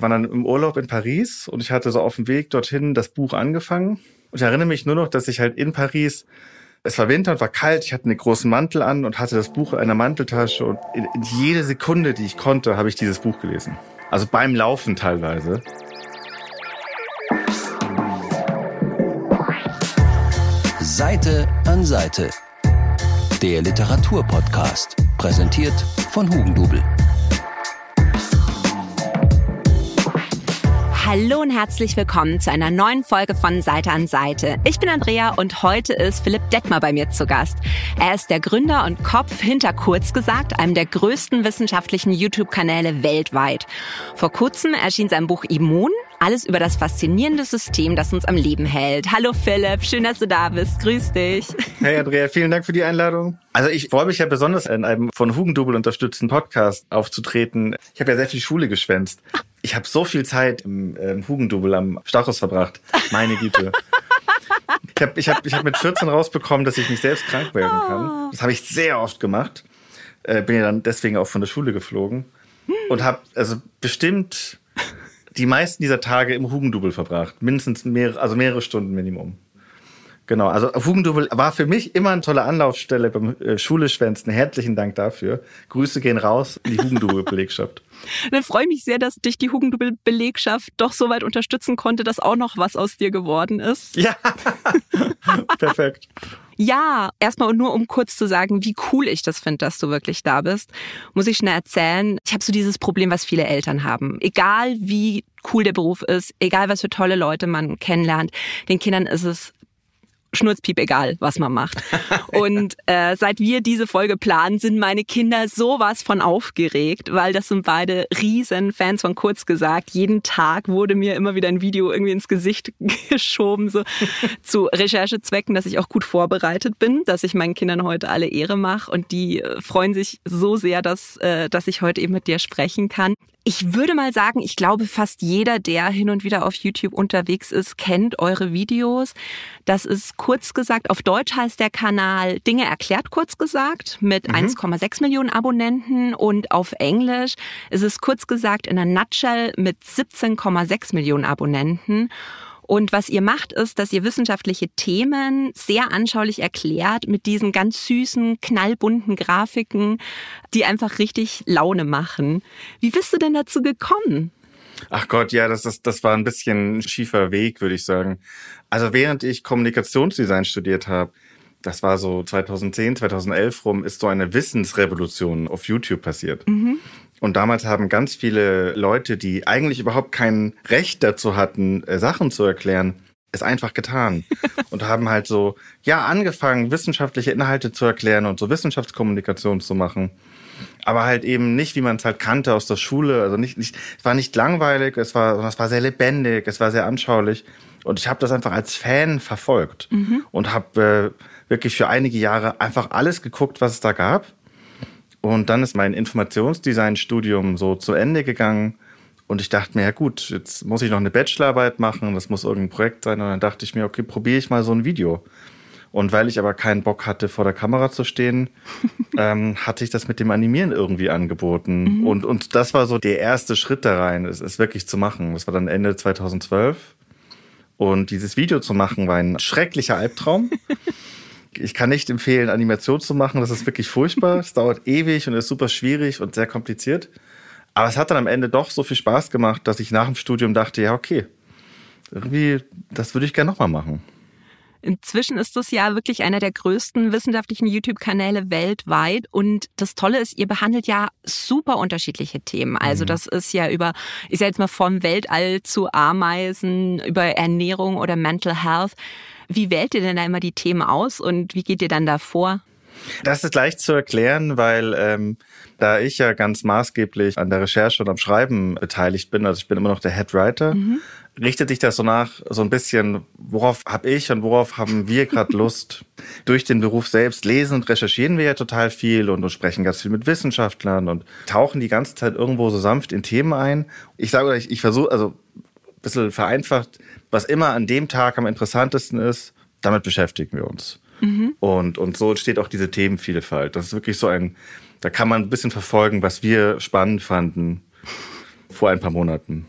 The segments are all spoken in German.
Waren dann im Urlaub in Paris und ich hatte so auf dem Weg dorthin das Buch angefangen. Und ich erinnere mich nur noch, dass ich halt in Paris, es war Winter und war kalt, ich hatte einen großen Mantel an und hatte das Buch in einer Manteltasche und in, in jede Sekunde, die ich konnte, habe ich dieses Buch gelesen. Also beim Laufen teilweise. Seite an Seite. Der Literaturpodcast, präsentiert von Hugendubel. Hallo und herzlich willkommen zu einer neuen Folge von Seite an Seite. Ich bin Andrea und heute ist Philipp Detmer bei mir zu Gast. Er ist der Gründer und Kopf hinter Kurz gesagt, einem der größten wissenschaftlichen YouTube-Kanäle weltweit. Vor kurzem erschien sein Buch Immun, alles über das faszinierende System, das uns am Leben hält. Hallo Philipp, schön, dass du da bist. Grüß dich. Hey Andrea, vielen Dank für die Einladung. Also ich freue mich ja besonders, in einem von Hugendubel unterstützten Podcast aufzutreten. Ich habe ja sehr viel Schule geschwänzt. Ich habe so viel Zeit im, im Hugendubel am Stachus verbracht. Meine Güte. Ich habe ich hab, ich hab mit 14 rausbekommen, dass ich mich selbst krank melden kann. Das habe ich sehr oft gemacht. Äh, bin ja dann deswegen auch von der Schule geflogen. Und habe also bestimmt die meisten dieser Tage im Hugendubel verbracht. Mindestens mehrere, also mehrere Stunden Minimum. Genau, also Hugendubel war für mich immer eine tolle Anlaufstelle beim äh, Schuleschwänzen. Herzlichen Dank dafür. Grüße gehen raus in die Hugendubel-Belegschaft. Dann freue ich mich sehr, dass dich die Hugendubel-Belegschaft doch so weit unterstützen konnte, dass auch noch was aus dir geworden ist. Ja, perfekt. Ja, erstmal nur um kurz zu sagen, wie cool ich das finde, dass du wirklich da bist, muss ich schnell erzählen. Ich habe so dieses Problem, was viele Eltern haben. Egal wie cool der Beruf ist, egal was für tolle Leute man kennenlernt, den Kindern ist es Schnurzpiep egal, was man macht. Und äh, seit wir diese Folge planen, sind meine Kinder sowas von aufgeregt, weil das sind beide riesen Fans von Kurz gesagt. Jeden Tag wurde mir immer wieder ein Video irgendwie ins Gesicht geschoben, so zu Recherchezwecken, dass ich auch gut vorbereitet bin, dass ich meinen Kindern heute alle Ehre mache. Und die äh, freuen sich so sehr, dass, äh, dass ich heute eben mit dir sprechen kann. Ich würde mal sagen, ich glaube, fast jeder, der hin und wieder auf YouTube unterwegs ist, kennt eure Videos. Das ist kurz gesagt, auf Deutsch heißt der Kanal Dinge erklärt kurz gesagt mit mhm. 1,6 Millionen Abonnenten und auf Englisch ist es kurz gesagt in einer Nutshell mit 17,6 Millionen Abonnenten. Und was ihr macht, ist, dass ihr wissenschaftliche Themen sehr anschaulich erklärt mit diesen ganz süßen, knallbunten Grafiken, die einfach richtig Laune machen. Wie bist du denn dazu gekommen? Ach Gott, ja, das, ist, das war ein bisschen schiefer Weg, würde ich sagen. Also während ich Kommunikationsdesign studiert habe, das war so 2010, 2011 rum, ist so eine Wissensrevolution auf YouTube passiert. Mhm. Und damals haben ganz viele Leute, die eigentlich überhaupt kein Recht dazu hatten, äh, Sachen zu erklären, es einfach getan und haben halt so, ja, angefangen, wissenschaftliche Inhalte zu erklären und so Wissenschaftskommunikation zu machen. Aber halt eben nicht, wie man es halt kannte aus der Schule. Also nicht, nicht, es war nicht langweilig, es war, es war sehr lebendig, es war sehr anschaulich. Und ich habe das einfach als Fan verfolgt mhm. und habe äh, wirklich für einige Jahre einfach alles geguckt, was es da gab und dann ist mein Informationsdesign-Studium so zu Ende gegangen. Und ich dachte mir, ja gut, jetzt muss ich noch eine Bachelorarbeit machen, das muss irgendein Projekt sein. Und dann dachte ich mir, okay, probiere ich mal so ein Video. Und weil ich aber keinen Bock hatte, vor der Kamera zu stehen, ähm, hatte ich das mit dem Animieren irgendwie angeboten. Mhm. Und, und das war so der erste Schritt da rein, es, es wirklich zu machen. Das war dann Ende 2012. Und dieses Video zu machen war ein schrecklicher Albtraum. ich kann nicht empfehlen, Animation zu machen. Das ist wirklich furchtbar. Es dauert ewig und ist super schwierig und sehr kompliziert. Aber es hat dann am Ende doch so viel Spaß gemacht, dass ich nach dem Studium dachte, ja, okay, irgendwie, das würde ich gerne nochmal machen. Inzwischen ist das ja wirklich einer der größten wissenschaftlichen YouTube-Kanäle weltweit. Und das Tolle ist, ihr behandelt ja super unterschiedliche Themen. Also mhm. das ist ja über, ich sage jetzt mal vom Weltall zu Ameisen, über Ernährung oder Mental Health. Wie wählt ihr denn da immer die Themen aus und wie geht ihr dann da vor? Das ist leicht zu erklären, weil ähm, da ich ja ganz maßgeblich an der Recherche und am Schreiben beteiligt bin, also ich bin immer noch der Head Writer, mhm. Richtet sich das so nach so ein bisschen, worauf habe ich und worauf haben wir gerade Lust? Durch den Beruf selbst lesen und recherchieren wir ja total viel und, und sprechen ganz viel mit Wissenschaftlern und tauchen die ganze Zeit irgendwo so sanft in Themen ein. Ich sage euch, ich versuche, also ein bisschen vereinfacht, was immer an dem Tag am interessantesten ist, damit beschäftigen wir uns. Mhm. Und, und so entsteht auch diese Themenvielfalt. Das ist wirklich so ein, da kann man ein bisschen verfolgen, was wir spannend fanden. Vor ein paar Monaten.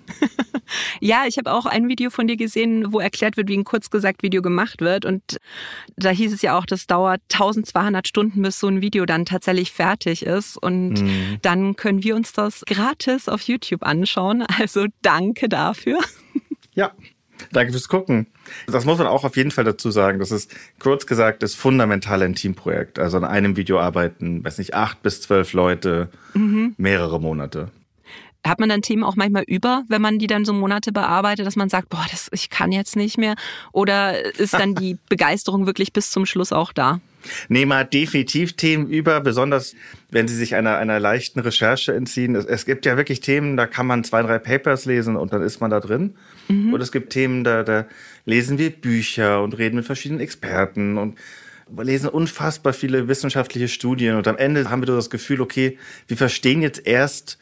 ja, ich habe auch ein Video von dir gesehen, wo erklärt wird, wie ein kurzgesagt Video gemacht wird. Und da hieß es ja auch, das dauert 1200 Stunden, bis so ein Video dann tatsächlich fertig ist. Und mhm. dann können wir uns das gratis auf YouTube anschauen. Also danke dafür. Ja, Danke fürs Gucken. Das muss man auch auf jeden Fall dazu sagen. Das ist kurz gesagt das fundamentale ein Teamprojekt. Also an einem Video arbeiten, weiß nicht, acht bis zwölf Leute, mhm. mehrere Monate. Hat man dann Themen auch manchmal über, wenn man die dann so Monate bearbeitet, dass man sagt, boah, das, ich kann jetzt nicht mehr? Oder ist dann die Begeisterung wirklich bis zum Schluss auch da? Nee, man hat definitiv Themen über, besonders wenn sie sich einer, einer leichten Recherche entziehen. Es, es, gibt ja wirklich Themen, da kann man zwei, drei Papers lesen und dann ist man da drin. Mhm. Und es gibt Themen, da, da lesen wir Bücher und reden mit verschiedenen Experten und lesen unfassbar viele wissenschaftliche Studien und am Ende haben wir das Gefühl, okay, wir verstehen jetzt erst,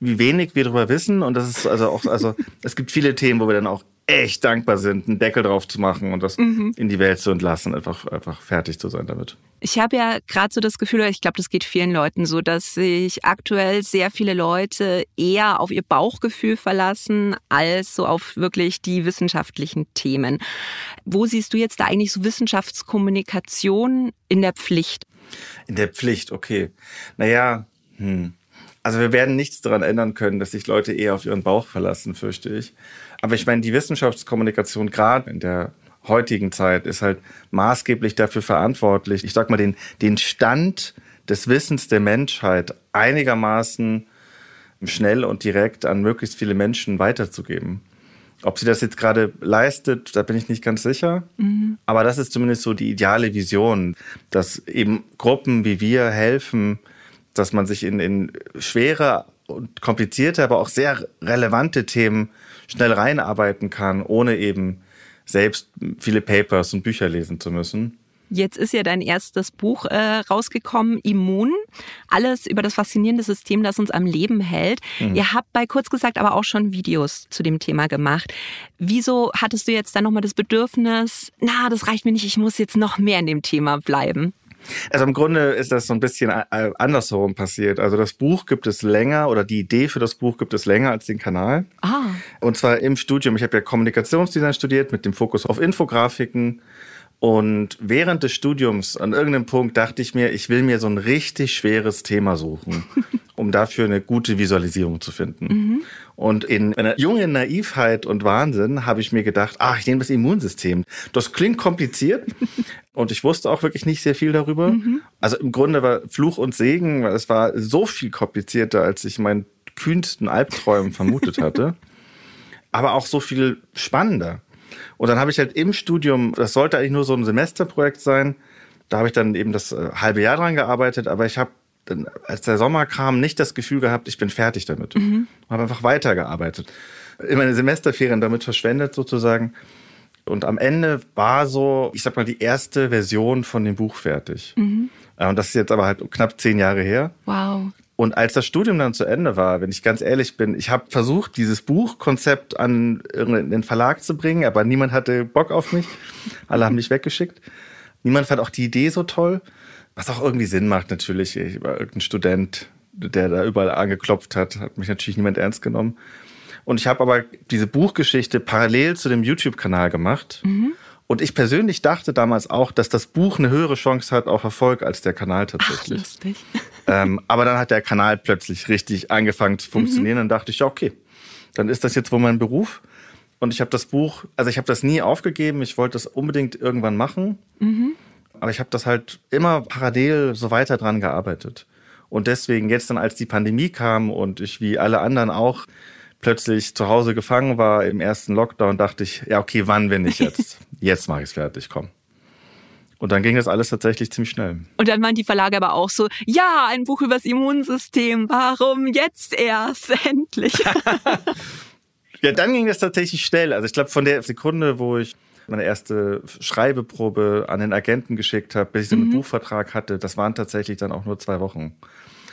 wie wenig wir darüber wissen. Und das ist also auch, also es gibt viele Themen, wo wir dann auch echt dankbar sind, einen Deckel drauf zu machen und das mhm. in die Welt zu entlassen, einfach, einfach fertig zu sein damit. Ich habe ja gerade so das Gefühl, ich glaube, das geht vielen Leuten so, dass sich aktuell sehr viele Leute eher auf ihr Bauchgefühl verlassen, als so auf wirklich die wissenschaftlichen Themen. Wo siehst du jetzt da eigentlich so Wissenschaftskommunikation in der Pflicht? In der Pflicht, okay. Naja, hm. Also wir werden nichts daran ändern können, dass sich Leute eher auf ihren Bauch verlassen, fürchte ich. Aber ich meine, die Wissenschaftskommunikation gerade in der heutigen Zeit ist halt maßgeblich dafür verantwortlich, ich sag mal, den, den Stand des Wissens der Menschheit einigermaßen schnell und direkt an möglichst viele Menschen weiterzugeben. Ob sie das jetzt gerade leistet, da bin ich nicht ganz sicher. Mhm. Aber das ist zumindest so die ideale Vision, dass eben Gruppen wie wir helfen, dass man sich in, in schwere und komplizierte, aber auch sehr relevante Themen schnell reinarbeiten kann, ohne eben selbst viele Papers und Bücher lesen zu müssen. Jetzt ist ja dein erstes Buch äh, rausgekommen, Immun. Alles über das faszinierende System, das uns am Leben hält. Mhm. Ihr habt bei kurz gesagt aber auch schon Videos zu dem Thema gemacht. Wieso hattest du jetzt dann nochmal das Bedürfnis, na, das reicht mir nicht, ich muss jetzt noch mehr in dem Thema bleiben? Also im Grunde ist das so ein bisschen äh, andersherum passiert. Also das Buch gibt es länger oder die Idee für das Buch gibt es länger als den Kanal. Ah. Und zwar im Studium. Ich habe ja Kommunikationsdesign studiert mit dem Fokus auf Infografiken. Und während des Studiums an irgendeinem Punkt dachte ich mir, ich will mir so ein richtig schweres Thema suchen, um dafür eine gute Visualisierung zu finden. Mhm. Und in einer jungen Naivheit und Wahnsinn habe ich mir gedacht, ach, ich nehme das Immunsystem. Das klingt kompliziert und ich wusste auch wirklich nicht sehr viel darüber. Mhm. Also im Grunde war Fluch und Segen, weil es war so viel komplizierter, als ich meinen kühnsten Albträumen vermutet hatte. Aber auch so viel spannender. Und dann habe ich halt im Studium, das sollte eigentlich nur so ein Semesterprojekt sein, da habe ich dann eben das äh, halbe Jahr dran gearbeitet, aber ich habe als der Sommer kam, nicht das Gefühl gehabt, ich bin fertig damit. Mhm. Habe einfach weitergearbeitet. In meine Semesterferien damit verschwendet sozusagen. Und am Ende war so, ich sag mal, die erste Version von dem Buch fertig. Mhm. Äh, und das ist jetzt aber halt knapp zehn Jahre her. Wow. Und als das Studium dann zu Ende war, wenn ich ganz ehrlich bin, ich habe versucht, dieses Buchkonzept an den Verlag zu bringen, aber niemand hatte Bock auf mich. Alle haben mich weggeschickt. Niemand fand auch die Idee so toll, was auch irgendwie Sinn macht natürlich. Ich war irgendein Student, der da überall angeklopft hat, hat mich natürlich niemand ernst genommen. Und ich habe aber diese Buchgeschichte parallel zu dem YouTube-Kanal gemacht. Mhm. Und ich persönlich dachte damals auch, dass das Buch eine höhere Chance hat auf Erfolg als der Kanal tatsächlich. Ach, lustig. Ähm, aber dann hat der Kanal plötzlich richtig angefangen zu funktionieren. Mhm. Dann dachte ich, ja, okay, dann ist das jetzt wohl mein Beruf. Und ich habe das Buch, also ich habe das nie aufgegeben. Ich wollte das unbedingt irgendwann machen. Mhm. Aber ich habe das halt immer parallel so weiter dran gearbeitet. Und deswegen jetzt dann, als die Pandemie kam und ich wie alle anderen auch plötzlich zu Hause gefangen war im ersten Lockdown, dachte ich, ja, okay, wann, wenn ich jetzt? jetzt mache ich es fertig, komm. Und dann ging das alles tatsächlich ziemlich schnell. Und dann waren die Verlage aber auch so, ja, ein Buch übers Immunsystem, warum jetzt erst endlich? ja, dann ging das tatsächlich schnell. Also ich glaube, von der Sekunde, wo ich meine erste Schreibeprobe an den Agenten geschickt habe, bis ich den mhm. Buchvertrag hatte, das waren tatsächlich dann auch nur zwei Wochen.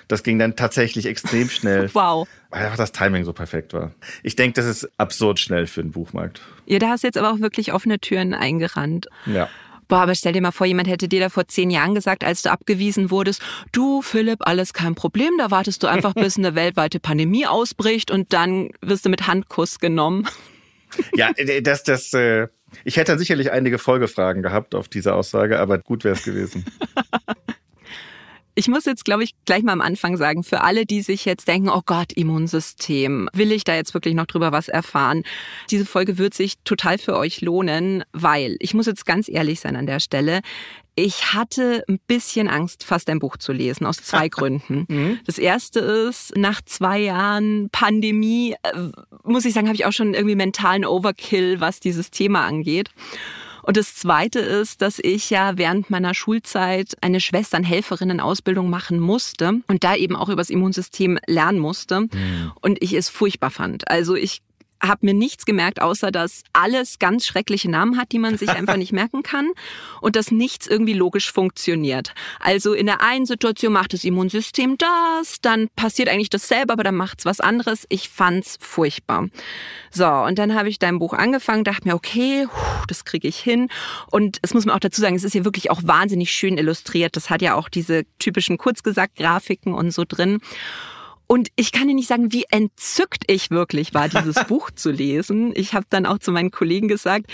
Das ging dann tatsächlich extrem schnell. wow. Weil einfach das Timing so perfekt war. Ich denke, das ist absurd schnell für den Buchmarkt. Ja, da hast du jetzt aber auch wirklich offene Türen eingerannt. Ja. Boah, aber stell dir mal vor, jemand hätte dir da vor zehn Jahren gesagt, als du abgewiesen wurdest, du Philipp, alles kein Problem, da wartest du einfach, bis eine weltweite Pandemie ausbricht und dann wirst du mit Handkuss genommen. Ja, das, das, äh, ich hätte sicherlich einige Folgefragen gehabt auf diese Aussage, aber gut wäre es gewesen. Ich muss jetzt, glaube ich, gleich mal am Anfang sagen, für alle, die sich jetzt denken, oh Gott, Immunsystem, will ich da jetzt wirklich noch drüber was erfahren? Diese Folge wird sich total für euch lohnen, weil ich muss jetzt ganz ehrlich sein an der Stelle. Ich hatte ein bisschen Angst, fast ein Buch zu lesen, aus zwei Gründen. Mhm. Das erste ist, nach zwei Jahren Pandemie, äh, muss ich sagen, habe ich auch schon irgendwie mentalen Overkill, was dieses Thema angeht. Und das Zweite ist, dass ich ja während meiner Schulzeit eine Schwesternhelferinnen-Ausbildung machen musste und da eben auch über das Immunsystem lernen musste. Mhm. Und ich es furchtbar fand. Also ich habe mir nichts gemerkt, außer dass alles ganz schreckliche Namen hat, die man sich einfach nicht merken kann und dass nichts irgendwie logisch funktioniert. Also in der einen Situation macht das Immunsystem das, dann passiert eigentlich dasselbe, aber dann macht's was anderes. Ich fand's furchtbar. So, und dann habe ich dein Buch angefangen, dachte mir, okay, das kriege ich hin. Und es muss man auch dazu sagen, es ist hier wirklich auch wahnsinnig schön illustriert. Das hat ja auch diese typischen kurzgesagt Grafiken und so drin. Und ich kann dir nicht sagen, wie entzückt ich wirklich war, dieses Buch zu lesen. Ich habe dann auch zu meinen Kollegen gesagt,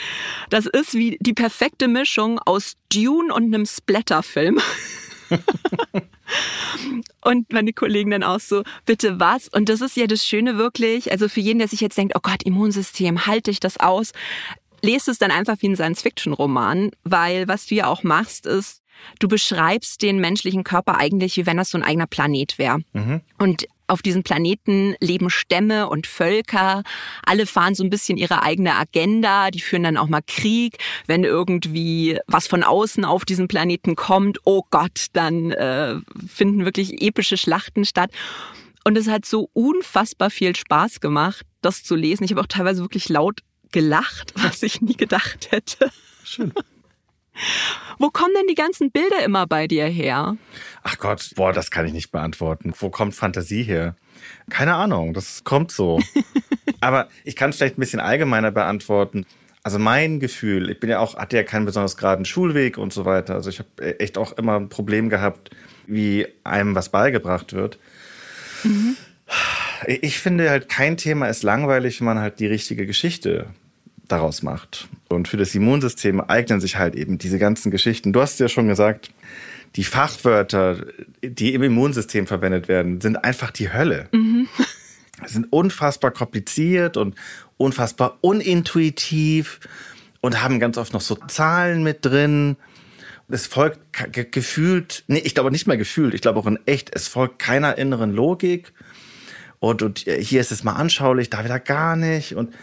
das ist wie die perfekte Mischung aus Dune und einem Splatterfilm. und meine Kollegen dann auch so, bitte was? Und das ist ja das Schöne wirklich, also für jeden, der sich jetzt denkt, oh Gott, Immunsystem, halte ich das aus? Lest es dann einfach wie ein Science-Fiction-Roman, weil was du ja auch machst, ist, Du beschreibst den menschlichen Körper eigentlich, wie wenn das so ein eigener Planet wäre. Mhm. Und auf diesem Planeten leben Stämme und Völker. Alle fahren so ein bisschen ihre eigene Agenda. Die führen dann auch mal Krieg. Wenn irgendwie was von außen auf diesen Planeten kommt, oh Gott, dann äh, finden wirklich epische Schlachten statt. Und es hat so unfassbar viel Spaß gemacht, das zu lesen. Ich habe auch teilweise wirklich laut gelacht, was ich nie gedacht hätte. Schön. Wo kommen denn die ganzen Bilder immer bei dir her? Ach Gott, boah, das kann ich nicht beantworten. Wo kommt Fantasie her? Keine Ahnung, das kommt so. Aber ich kann es vielleicht ein bisschen allgemeiner beantworten. Also mein Gefühl, ich bin ja auch, hatte ja keinen besonders geraden Schulweg und so weiter. Also ich habe echt auch immer ein Problem gehabt, wie einem was beigebracht wird. Mhm. Ich finde halt, kein Thema ist langweilig, wenn man halt die richtige Geschichte daraus macht. Und für das Immunsystem eignen sich halt eben diese ganzen Geschichten. Du hast ja schon gesagt, die Fachwörter, die im Immunsystem verwendet werden, sind einfach die Hölle. Mhm. Sind unfassbar kompliziert und unfassbar unintuitiv und haben ganz oft noch so Zahlen mit drin. Es folgt gefühlt, nee, ich glaube nicht mehr gefühlt, ich glaube auch in echt, es folgt keiner inneren Logik. Und, und hier ist es mal anschaulich, da wieder gar nicht. Und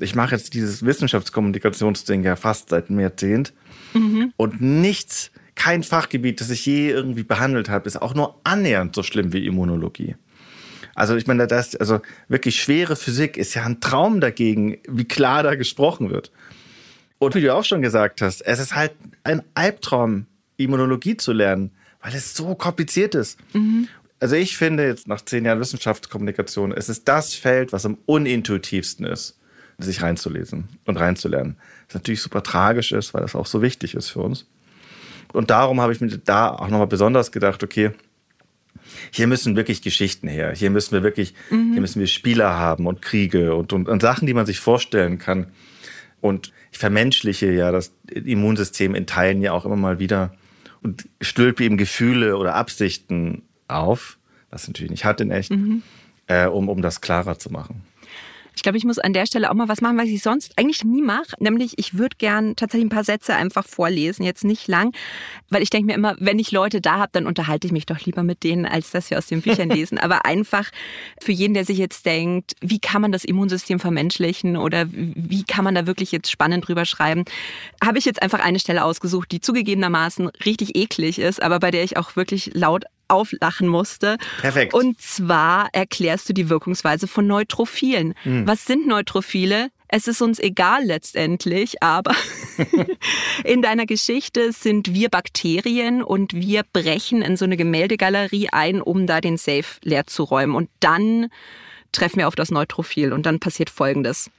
ich mache jetzt dieses Wissenschaftskommunikationsding ja fast seit einem Jahrzehnt. Mhm. Und nichts, kein Fachgebiet, das ich je irgendwie behandelt habe, ist auch nur annähernd so schlimm wie Immunologie. Also ich meine, das, also wirklich schwere Physik ist ja ein Traum dagegen, wie klar da gesprochen wird. Und wie du auch schon gesagt hast, es ist halt ein Albtraum, Immunologie zu lernen, weil es so kompliziert ist. Mhm. Also ich finde jetzt nach zehn Jahren Wissenschaftskommunikation, es ist das Feld, was am unintuitivsten ist sich reinzulesen und reinzulernen. Was natürlich super tragisch ist, weil das auch so wichtig ist für uns. Und darum habe ich mir da auch nochmal besonders gedacht, okay, hier müssen wirklich Geschichten her. Hier müssen wir wirklich, mhm. hier müssen wir Spieler haben und Kriege und, und, und Sachen, die man sich vorstellen kann. Und ich vermenschliche ja das Immunsystem in Teilen ja auch immer mal wieder und stülpe ihm Gefühle oder Absichten auf, was natürlich nicht hat in echt, mhm. äh, um, um das klarer zu machen. Ich glaube, ich muss an der Stelle auch mal was machen, was ich sonst eigentlich nie mache. Nämlich, ich würde gern tatsächlich ein paar Sätze einfach vorlesen, jetzt nicht lang, weil ich denke mir immer, wenn ich Leute da habe, dann unterhalte ich mich doch lieber mit denen, als dass wir aus den Büchern lesen. Aber einfach für jeden, der sich jetzt denkt, wie kann man das Immunsystem vermenschlichen oder wie kann man da wirklich jetzt spannend drüber schreiben, habe ich jetzt einfach eine Stelle ausgesucht, die zugegebenermaßen richtig eklig ist, aber bei der ich auch wirklich laut auflachen musste. Perfekt. Und zwar erklärst du die Wirkungsweise von Neutrophilen. Mhm. Was sind Neutrophile? Es ist uns egal letztendlich, aber in deiner Geschichte sind wir Bakterien und wir brechen in so eine Gemäldegalerie ein, um da den Safe leer zu räumen. Und dann treffen wir auf das Neutrophil und dann passiert Folgendes.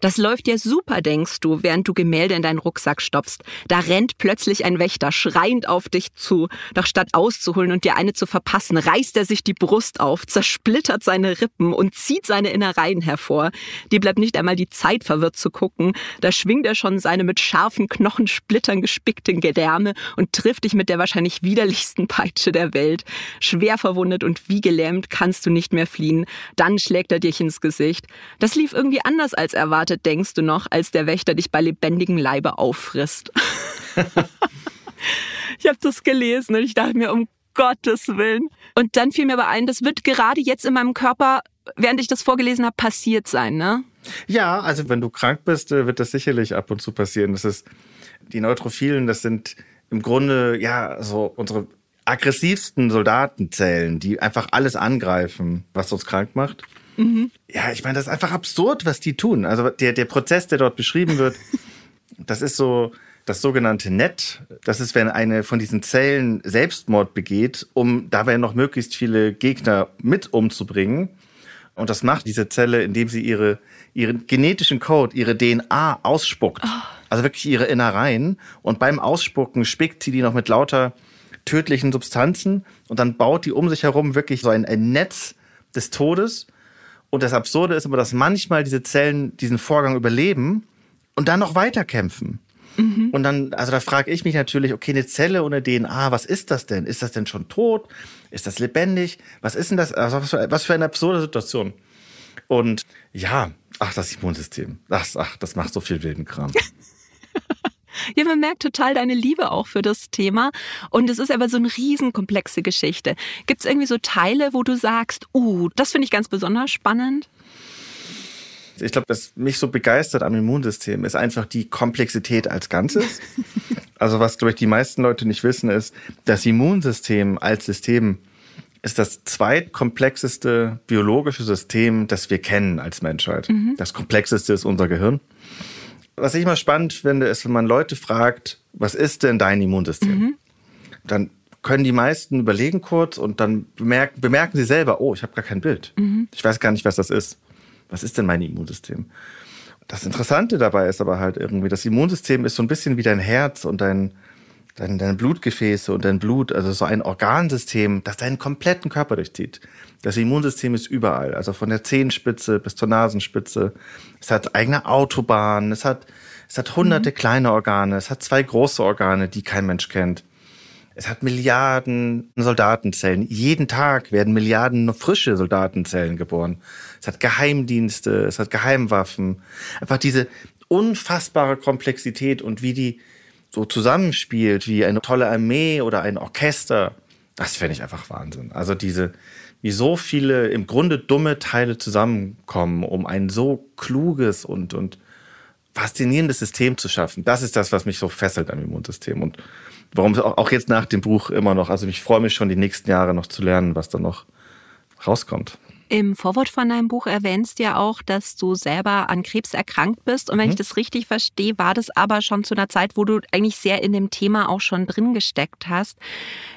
Das läuft ja super, denkst du, während du Gemälde in deinen Rucksack stopfst. Da rennt plötzlich ein Wächter schreiend auf dich zu. Doch statt auszuholen und dir eine zu verpassen, reißt er sich die Brust auf, zersplittert seine Rippen und zieht seine Innereien hervor. Dir bleibt nicht einmal die Zeit, verwirrt zu gucken. Da schwingt er schon seine mit scharfen Knochensplittern gespickten Gedärme und trifft dich mit der wahrscheinlich widerlichsten Peitsche der Welt. Schwer verwundet und wie gelähmt kannst du nicht mehr fliehen. Dann schlägt er dich ins Gesicht. Das lief irgendwie anders als erwartet Worte denkst du noch, als der Wächter dich bei lebendigem Leibe auffrisst? ich habe das gelesen und ich dachte mir, um Gottes Willen. Und dann fiel mir aber ein, das wird gerade jetzt in meinem Körper, während ich das vorgelesen habe, passiert sein, ne? Ja, also wenn du krank bist, äh, wird das sicherlich ab und zu passieren. Das ist die Neutrophilen, das sind im Grunde ja so unsere aggressivsten Soldatenzellen, die einfach alles angreifen, was uns krank macht. Mhm. Ja, ich meine, das ist einfach absurd, was die tun. Also der, der Prozess, der dort beschrieben wird, das ist so das sogenannte Net. Das ist, wenn eine von diesen Zellen Selbstmord begeht, um dabei noch möglichst viele Gegner mit umzubringen. Und das macht diese Zelle, indem sie ihre, ihren genetischen Code, ihre DNA ausspuckt. Oh. Also wirklich ihre Innereien. Und beim Ausspucken spickt sie die noch mit lauter tödlichen Substanzen. Und dann baut die um sich herum wirklich so ein, ein Netz des Todes. Und das Absurde ist aber, dass manchmal diese Zellen diesen Vorgang überleben und dann noch weiterkämpfen. Mhm. Und dann, also da frage ich mich natürlich, okay, eine Zelle ohne DNA, was ist das denn? Ist das denn schon tot? Ist das lebendig? Was ist denn das? Also was, für, was für eine absurde Situation. Und ja, ach, das Immunsystem. Ach, ach, das macht so viel wilden Kram. Ja, man merkt total deine Liebe auch für das Thema. Und es ist aber so eine riesenkomplexe Geschichte. Gibt es irgendwie so Teile, wo du sagst, uh, das finde ich ganz besonders spannend? Ich glaube, was mich so begeistert am Immunsystem, ist einfach die Komplexität als Ganzes. also was, glaube ich, die meisten Leute nicht wissen, ist, das Immunsystem als System ist das zweitkomplexeste biologische System, das wir kennen als Menschheit. Mhm. Das komplexeste ist unser Gehirn. Was ich immer spannend finde, ist, wenn man Leute fragt, was ist denn dein Immunsystem? Mhm. Dann können die meisten überlegen kurz und dann bemerken, bemerken sie selber, oh, ich habe gar kein Bild. Mhm. Ich weiß gar nicht, was das ist. Was ist denn mein Immunsystem? Das Interessante dabei ist aber halt irgendwie, das Immunsystem ist so ein bisschen wie dein Herz und dein, dein, deine Blutgefäße und dein Blut, also so ein Organsystem, das deinen kompletten Körper durchzieht. Das Immunsystem ist überall, also von der Zehenspitze bis zur Nasenspitze. Es hat eigene Autobahnen, es hat, es hat hunderte mhm. kleine Organe, es hat zwei große Organe, die kein Mensch kennt. Es hat Milliarden Soldatenzellen. Jeden Tag werden Milliarden frische Soldatenzellen geboren. Es hat Geheimdienste, es hat Geheimwaffen. Einfach diese unfassbare Komplexität und wie die so zusammenspielt, wie eine tolle Armee oder ein Orchester. Das fände ich einfach Wahnsinn. Also diese, wie so viele im Grunde dumme Teile zusammenkommen, um ein so kluges und, und faszinierendes System zu schaffen. Das ist das, was mich so fesselt am Immunsystem und warum auch jetzt nach dem Buch immer noch, also ich freue mich schon die nächsten Jahre noch zu lernen, was da noch rauskommt. Im Vorwort von deinem Buch erwähnst du ja auch, dass du selber an Krebs erkrankt bist. Und wenn mhm. ich das richtig verstehe, war das aber schon zu einer Zeit, wo du eigentlich sehr in dem Thema auch schon drin gesteckt hast.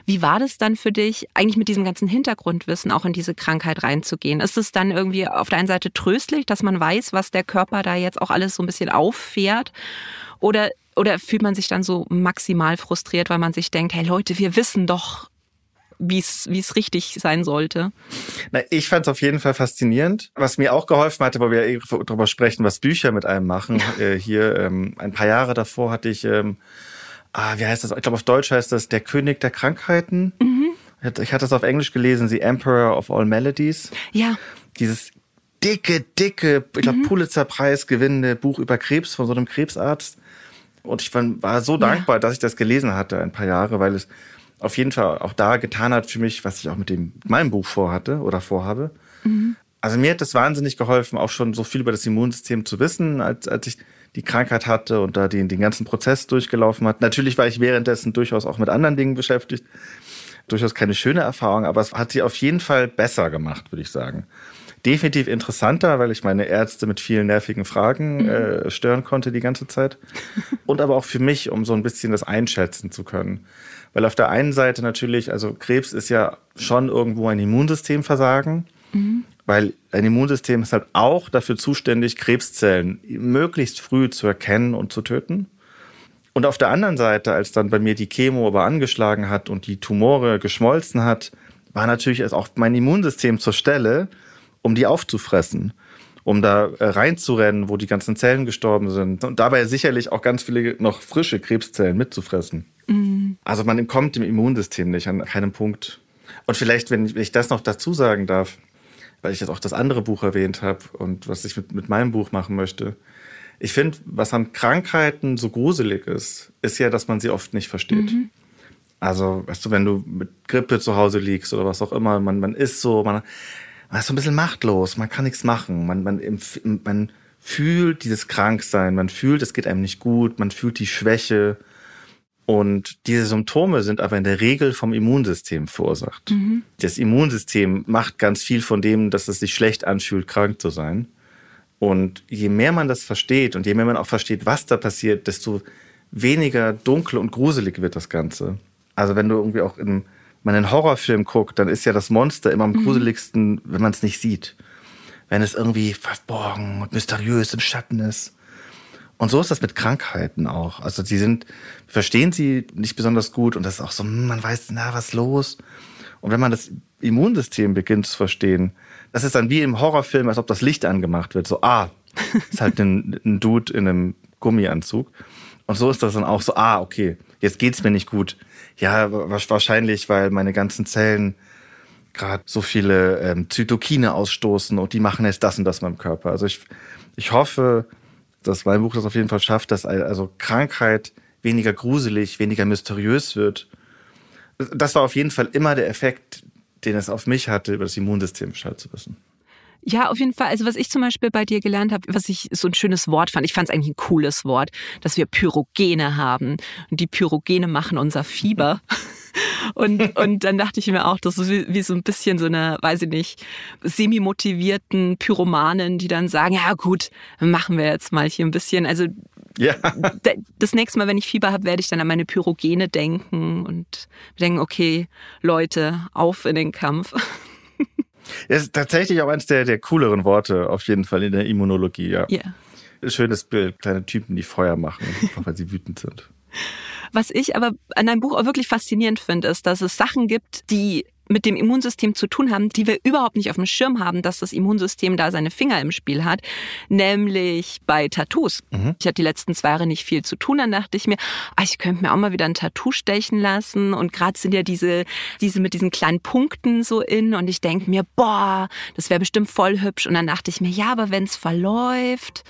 Wie war das dann für dich, eigentlich mit diesem ganzen Hintergrundwissen auch in diese Krankheit reinzugehen? Ist es dann irgendwie auf der einen Seite tröstlich, dass man weiß, was der Körper da jetzt auch alles so ein bisschen auffährt? Oder, oder fühlt man sich dann so maximal frustriert, weil man sich denkt, hey Leute, wir wissen doch, wie es richtig sein sollte. Na, ich fand es auf jeden Fall faszinierend. Was mir auch geholfen hatte, weil wir eh darüber sprechen, was Bücher mit einem machen. äh, hier ähm, ein paar Jahre davor hatte ich, ähm, ah, wie heißt das? Ich glaube auf Deutsch heißt das Der König der Krankheiten. Mhm. Ich hatte das auf Englisch gelesen, The Emperor of All Melodies. Ja. Dieses dicke, dicke, ich glaube, mhm. Pulitzer-Preis gewinnende Buch über Krebs von so einem Krebsarzt. Und ich war so dankbar, ja. dass ich das gelesen hatte ein paar Jahre, weil es auf jeden Fall auch da getan hat für mich, was ich auch mit dem meinem Buch vorhatte oder vorhabe. Mhm. Also mir hat das wahnsinnig geholfen, auch schon so viel über das Immunsystem zu wissen, als, als ich die Krankheit hatte und da den, den ganzen Prozess durchgelaufen hat. Natürlich war ich währenddessen durchaus auch mit anderen Dingen beschäftigt. Durchaus keine schöne Erfahrung, aber es hat sie auf jeden Fall besser gemacht, würde ich sagen. Definitiv interessanter, weil ich meine Ärzte mit vielen nervigen Fragen mhm. äh, stören konnte die ganze Zeit. Und aber auch für mich, um so ein bisschen das einschätzen zu können. Weil auf der einen Seite natürlich, also Krebs ist ja schon irgendwo ein Immunsystemversagen. Mhm. weil ein Immunsystem ist halt auch dafür zuständig, Krebszellen möglichst früh zu erkennen und zu töten. Und auf der anderen Seite, als dann bei mir die Chemo aber angeschlagen hat und die Tumore geschmolzen hat, war natürlich auch mein Immunsystem zur Stelle, um die aufzufressen, um da äh, reinzurennen, wo die ganzen Zellen gestorben sind und dabei sicherlich auch ganz viele noch frische Krebszellen mitzufressen. Mhm. Also man entkommt dem Immunsystem nicht an keinem Punkt. Und vielleicht, wenn ich das noch dazu sagen darf, weil ich jetzt auch das andere Buch erwähnt habe und was ich mit, mit meinem Buch machen möchte, ich finde, was an Krankheiten so gruselig ist, ist ja, dass man sie oft nicht versteht. Mhm. Also, weißt du, wenn du mit Grippe zu Hause liegst oder was auch immer, man, man ist so, man, man ist so ein bisschen machtlos, man kann nichts machen, man, man, man fühlt dieses Kranksein, man fühlt, es geht einem nicht gut, man fühlt die Schwäche. Und diese Symptome sind aber in der Regel vom Immunsystem verursacht. Mhm. Das Immunsystem macht ganz viel von dem, dass es sich schlecht anfühlt, krank zu sein. Und je mehr man das versteht und je mehr man auch versteht, was da passiert, desto weniger dunkel und gruselig wird das Ganze. Also wenn du irgendwie auch in man einen Horrorfilm guckt, dann ist ja das Monster immer am mhm. gruseligsten, wenn man es nicht sieht. Wenn es irgendwie verborgen und mysteriös im Schatten ist. Und so ist das mit Krankheiten auch. Also die sind, verstehen sie nicht besonders gut und das ist auch so, hm, man weiß, na, was ist los? Und wenn man das Immunsystem beginnt zu verstehen, das ist dann wie im Horrorfilm, als ob das Licht angemacht wird. So, ah, ist halt ein, ein Dude in einem Gummianzug. Und so ist das dann auch so, ah, okay, jetzt geht's mir nicht gut. Ja, wahrscheinlich, weil meine ganzen Zellen gerade so viele ähm, Zytokine ausstoßen und die machen jetzt das und das in meinem Körper. Also ich, ich hoffe, dass mein Buch das auf jeden Fall schafft, dass also Krankheit weniger gruselig, weniger mysteriös wird. Das war auf jeden Fall immer der Effekt, den es auf mich hatte, über das Immunsystem Bescheid zu wissen. Ja, auf jeden Fall. Also was ich zum Beispiel bei dir gelernt habe, was ich so ein schönes Wort fand, ich fand es eigentlich ein cooles Wort, dass wir Pyrogene haben. Und die Pyrogene machen unser Fieber. Und, und dann dachte ich mir auch, das ist wie, wie so ein bisschen so eine, weiß ich nicht, semi-motivierten Pyromanen, die dann sagen, ja gut, machen wir jetzt mal hier ein bisschen. Also ja. das nächste Mal, wenn ich Fieber habe, werde ich dann an meine Pyrogene denken und denken, okay, Leute, auf in den Kampf. Das ist tatsächlich auch eines der, der cooleren Worte auf jeden Fall in der Immunologie, ja. Yeah. Schönes Bild, kleine Typen, die Feuer machen, weil sie wütend sind. Was ich aber an deinem Buch auch wirklich faszinierend finde, ist, dass es Sachen gibt, die mit dem Immunsystem zu tun haben, die wir überhaupt nicht auf dem Schirm haben, dass das Immunsystem da seine Finger im Spiel hat, nämlich bei Tattoos. Mhm. Ich hatte die letzten zwei Jahre nicht viel zu tun, dann dachte ich mir, ah, ich könnte mir auch mal wieder ein Tattoo stechen lassen und gerade sind ja diese, diese mit diesen kleinen Punkten so in und ich denke mir, boah, das wäre bestimmt voll hübsch und dann dachte ich mir, ja, aber wenn es verläuft,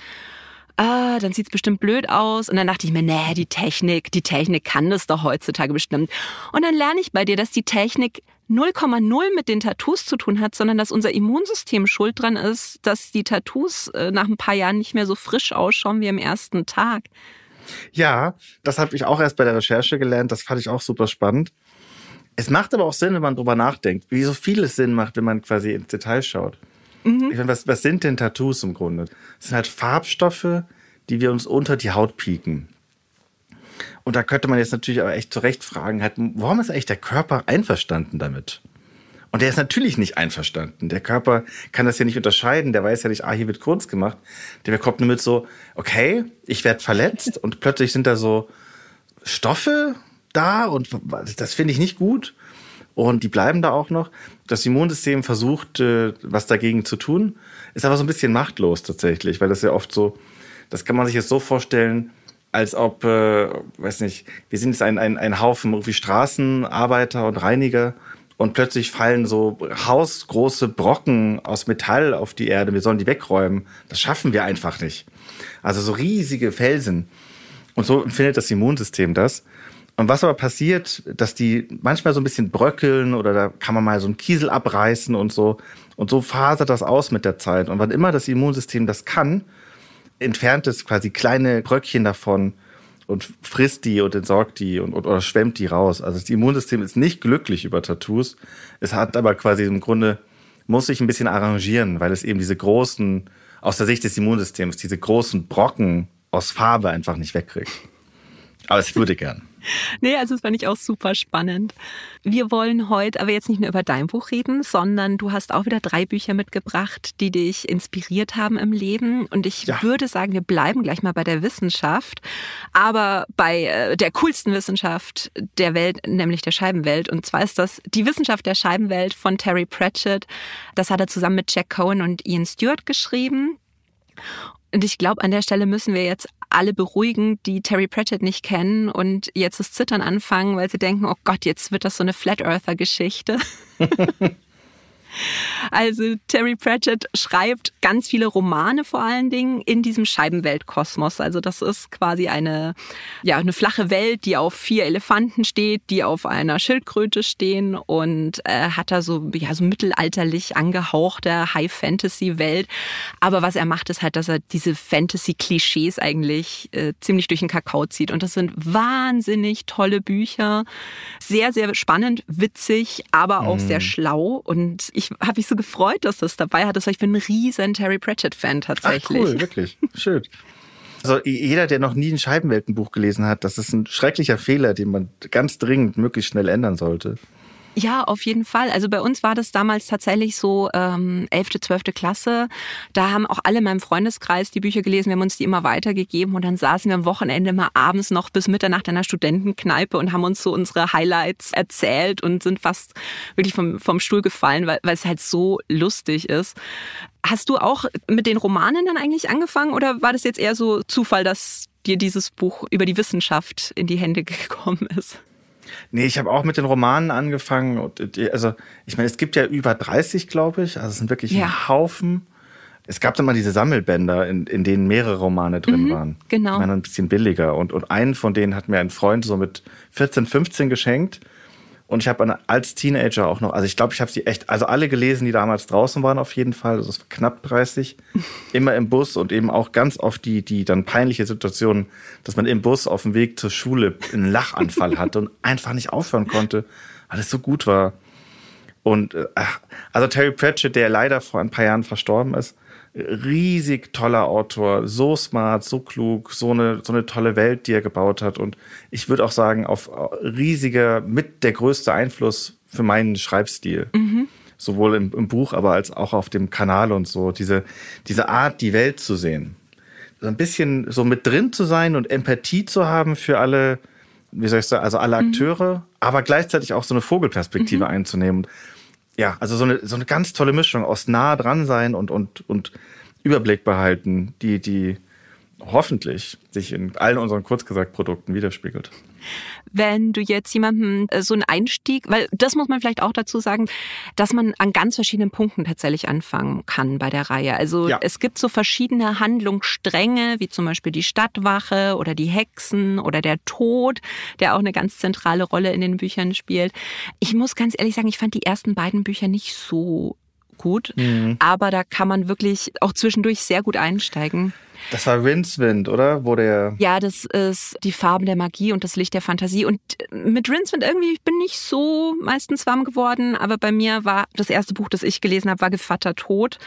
ah, dann sieht's bestimmt blöd aus. Und dann dachte ich mir, nee, die Technik, die Technik kann das doch heutzutage bestimmt. Und dann lerne ich bei dir, dass die Technik 0,0 mit den Tattoos zu tun hat, sondern dass unser Immunsystem schuld dran ist, dass die Tattoos äh, nach ein paar Jahren nicht mehr so frisch ausschauen wie am ersten Tag. Ja, das habe ich auch erst bei der Recherche gelernt. Das fand ich auch super spannend. Es macht aber auch Sinn, wenn man drüber nachdenkt, wie so vieles Sinn macht, wenn man quasi ins Detail schaut. Mhm. Ich meine, was, was sind denn Tattoos im Grunde? Das sind halt Farbstoffe, die wir uns unter die Haut pieken. Und da könnte man jetzt natürlich aber echt zurecht fragen, halt, warum ist eigentlich der Körper einverstanden damit? Und der ist natürlich nicht einverstanden. Der Körper kann das ja nicht unterscheiden. Der weiß ja nicht, ah, hier wird Kunst gemacht. Der kommt nur mit so, okay, ich werde verletzt und plötzlich sind da so Stoffe da und das finde ich nicht gut. Und die bleiben da auch noch. Das Immunsystem versucht, äh, was dagegen zu tun, ist aber so ein bisschen machtlos tatsächlich, weil das ja oft so, das kann man sich jetzt so vorstellen, als ob, äh, weiß nicht, wir sind jetzt ein, ein, ein Haufen irgendwie Straßenarbeiter und Reiniger und plötzlich fallen so hausgroße Brocken aus Metall auf die Erde. Wir sollen die wegräumen. Das schaffen wir einfach nicht. Also so riesige Felsen. Und so empfindet das Immunsystem das. Und was aber passiert, dass die manchmal so ein bisschen bröckeln oder da kann man mal so einen Kiesel abreißen und so. Und so fasert das aus mit der Zeit. Und wann immer das Immunsystem das kann, entfernt es quasi kleine Bröckchen davon und frisst die und entsorgt die und, oder schwemmt die raus. Also das Immunsystem ist nicht glücklich über Tattoos. Es hat aber quasi im Grunde, muss sich ein bisschen arrangieren, weil es eben diese großen, aus der Sicht des Immunsystems, diese großen Brocken aus Farbe einfach nicht wegkriegt. Aber es würde gern. Nee, also das fand ich auch super spannend. Wir wollen heute aber jetzt nicht nur über dein Buch reden, sondern du hast auch wieder drei Bücher mitgebracht, die dich inspiriert haben im Leben. Und ich ja. würde sagen, wir bleiben gleich mal bei der Wissenschaft, aber bei äh, der coolsten Wissenschaft der Welt, nämlich der Scheibenwelt. Und zwar ist das die Wissenschaft der Scheibenwelt von Terry Pratchett. Das hat er zusammen mit Jack Cohen und Ian Stewart geschrieben. Und ich glaube, an der Stelle müssen wir jetzt alle beruhigen, die Terry Pratchett nicht kennen und jetzt das Zittern anfangen, weil sie denken, oh Gott, jetzt wird das so eine Flat Earther Geschichte. Also Terry Pratchett schreibt ganz viele Romane vor allen Dingen in diesem Scheibenweltkosmos. Also das ist quasi eine, ja, eine flache Welt, die auf vier Elefanten steht, die auf einer Schildkröte stehen und äh, hat da so, ja, so mittelalterlich angehauchte High-Fantasy-Welt. Aber was er macht, ist halt, dass er diese Fantasy-Klischees eigentlich äh, ziemlich durch den Kakao zieht. Und das sind wahnsinnig tolle Bücher. Sehr, sehr spannend, witzig, aber auch mm. sehr schlau. Und ich habe mich so gefreut, dass das dabei hat. ich bin ein riesen Terry Pratchett-Fan tatsächlich. Ach, cool, wirklich. Schön. Also jeder, der noch nie ein Scheibenweltenbuch gelesen hat, das ist ein schrecklicher Fehler, den man ganz dringend möglichst schnell ändern sollte. Ja, auf jeden Fall. Also bei uns war das damals tatsächlich so ähm, 11., 12. Klasse. Da haben auch alle in meinem Freundeskreis die Bücher gelesen. Wir haben uns die immer weitergegeben und dann saßen wir am Wochenende mal abends noch bis Mitternacht in einer Studentenkneipe und haben uns so unsere Highlights erzählt und sind fast wirklich vom, vom Stuhl gefallen, weil, weil es halt so lustig ist. Hast du auch mit den Romanen dann eigentlich angefangen oder war das jetzt eher so Zufall, dass dir dieses Buch über die Wissenschaft in die Hände gekommen ist? Nee, ich habe auch mit den Romanen angefangen. Und, also, ich meine, es gibt ja über 30, glaube ich. Also es sind wirklich ja. ein Haufen. Es gab dann mal diese Sammelbänder, in, in denen mehrere Romane drin mhm, waren. Genau. Die waren ein bisschen billiger. Und, und einen von denen hat mir ein Freund so mit 14, 15 geschenkt. Und ich habe als Teenager auch noch, also ich glaube, ich habe sie echt, also alle gelesen, die damals draußen waren auf jeden Fall, also knapp 30, immer im Bus und eben auch ganz oft die, die dann peinliche Situation, dass man im Bus auf dem Weg zur Schule einen Lachanfall hatte und einfach nicht aufhören konnte, weil es so gut war. Und äh, also Terry Pratchett, der leider vor ein paar Jahren verstorben ist, riesig toller Autor, so smart, so klug, so eine, so eine tolle Welt, die er gebaut hat. Und ich würde auch sagen, auf riesiger, mit der größte Einfluss für meinen Schreibstil. Mhm. Sowohl im, im, Buch, aber als auch auf dem Kanal und so. Diese, diese Art, die Welt zu sehen. So ein bisschen so mit drin zu sein und Empathie zu haben für alle, wie soll ich sagen, also alle mhm. Akteure, mhm. aber gleichzeitig auch so eine Vogelperspektive mhm. einzunehmen ja, also so eine, so eine ganz tolle Mischung aus nah dran sein und, und, und Überblick behalten, die, die hoffentlich sich in allen unseren Kurzgesagt-Produkten widerspiegelt. Wenn du jetzt jemandem äh, so einen Einstieg, weil das muss man vielleicht auch dazu sagen, dass man an ganz verschiedenen Punkten tatsächlich anfangen kann bei der Reihe. Also ja. es gibt so verschiedene Handlungsstränge, wie zum Beispiel die Stadtwache oder die Hexen oder der Tod, der auch eine ganz zentrale Rolle in den Büchern spielt. Ich muss ganz ehrlich sagen, ich fand die ersten beiden Bücher nicht so gut, mhm. aber da kann man wirklich auch zwischendurch sehr gut einsteigen. Das war Rincewind, oder? Wo der ja, das ist die Farben der Magie und das Licht der Fantasie. Und mit Rincewind irgendwie, ich bin nicht so meistens warm geworden, aber bei mir war das erste Buch, das ich gelesen habe, war Gevatter Tod,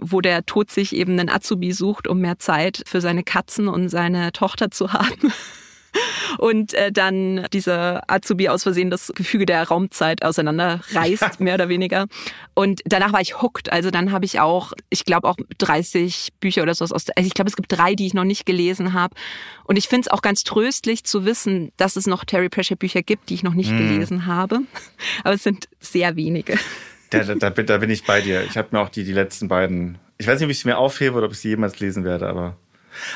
wo der Tod sich eben einen Azubi sucht, um mehr Zeit für seine Katzen und seine Tochter zu haben und äh, dann dieser Azubi aus Versehen das Gefüge der Raumzeit auseinanderreißt, mehr oder weniger. Und danach war ich hooked. Also dann habe ich auch, ich glaube auch 30 Bücher oder sowas aus. Also ich glaube, es gibt drei, die ich noch nicht gelesen habe. Und ich finde es auch ganz tröstlich zu wissen, dass es noch Terry Pratchett Bücher gibt, die ich noch nicht mm. gelesen habe. Aber es sind sehr wenige. Da, da, da bin ich bei dir. Ich habe mir auch die, die letzten beiden. Ich weiß nicht, ob ich sie mir aufhebe oder ob ich sie jemals lesen werde, aber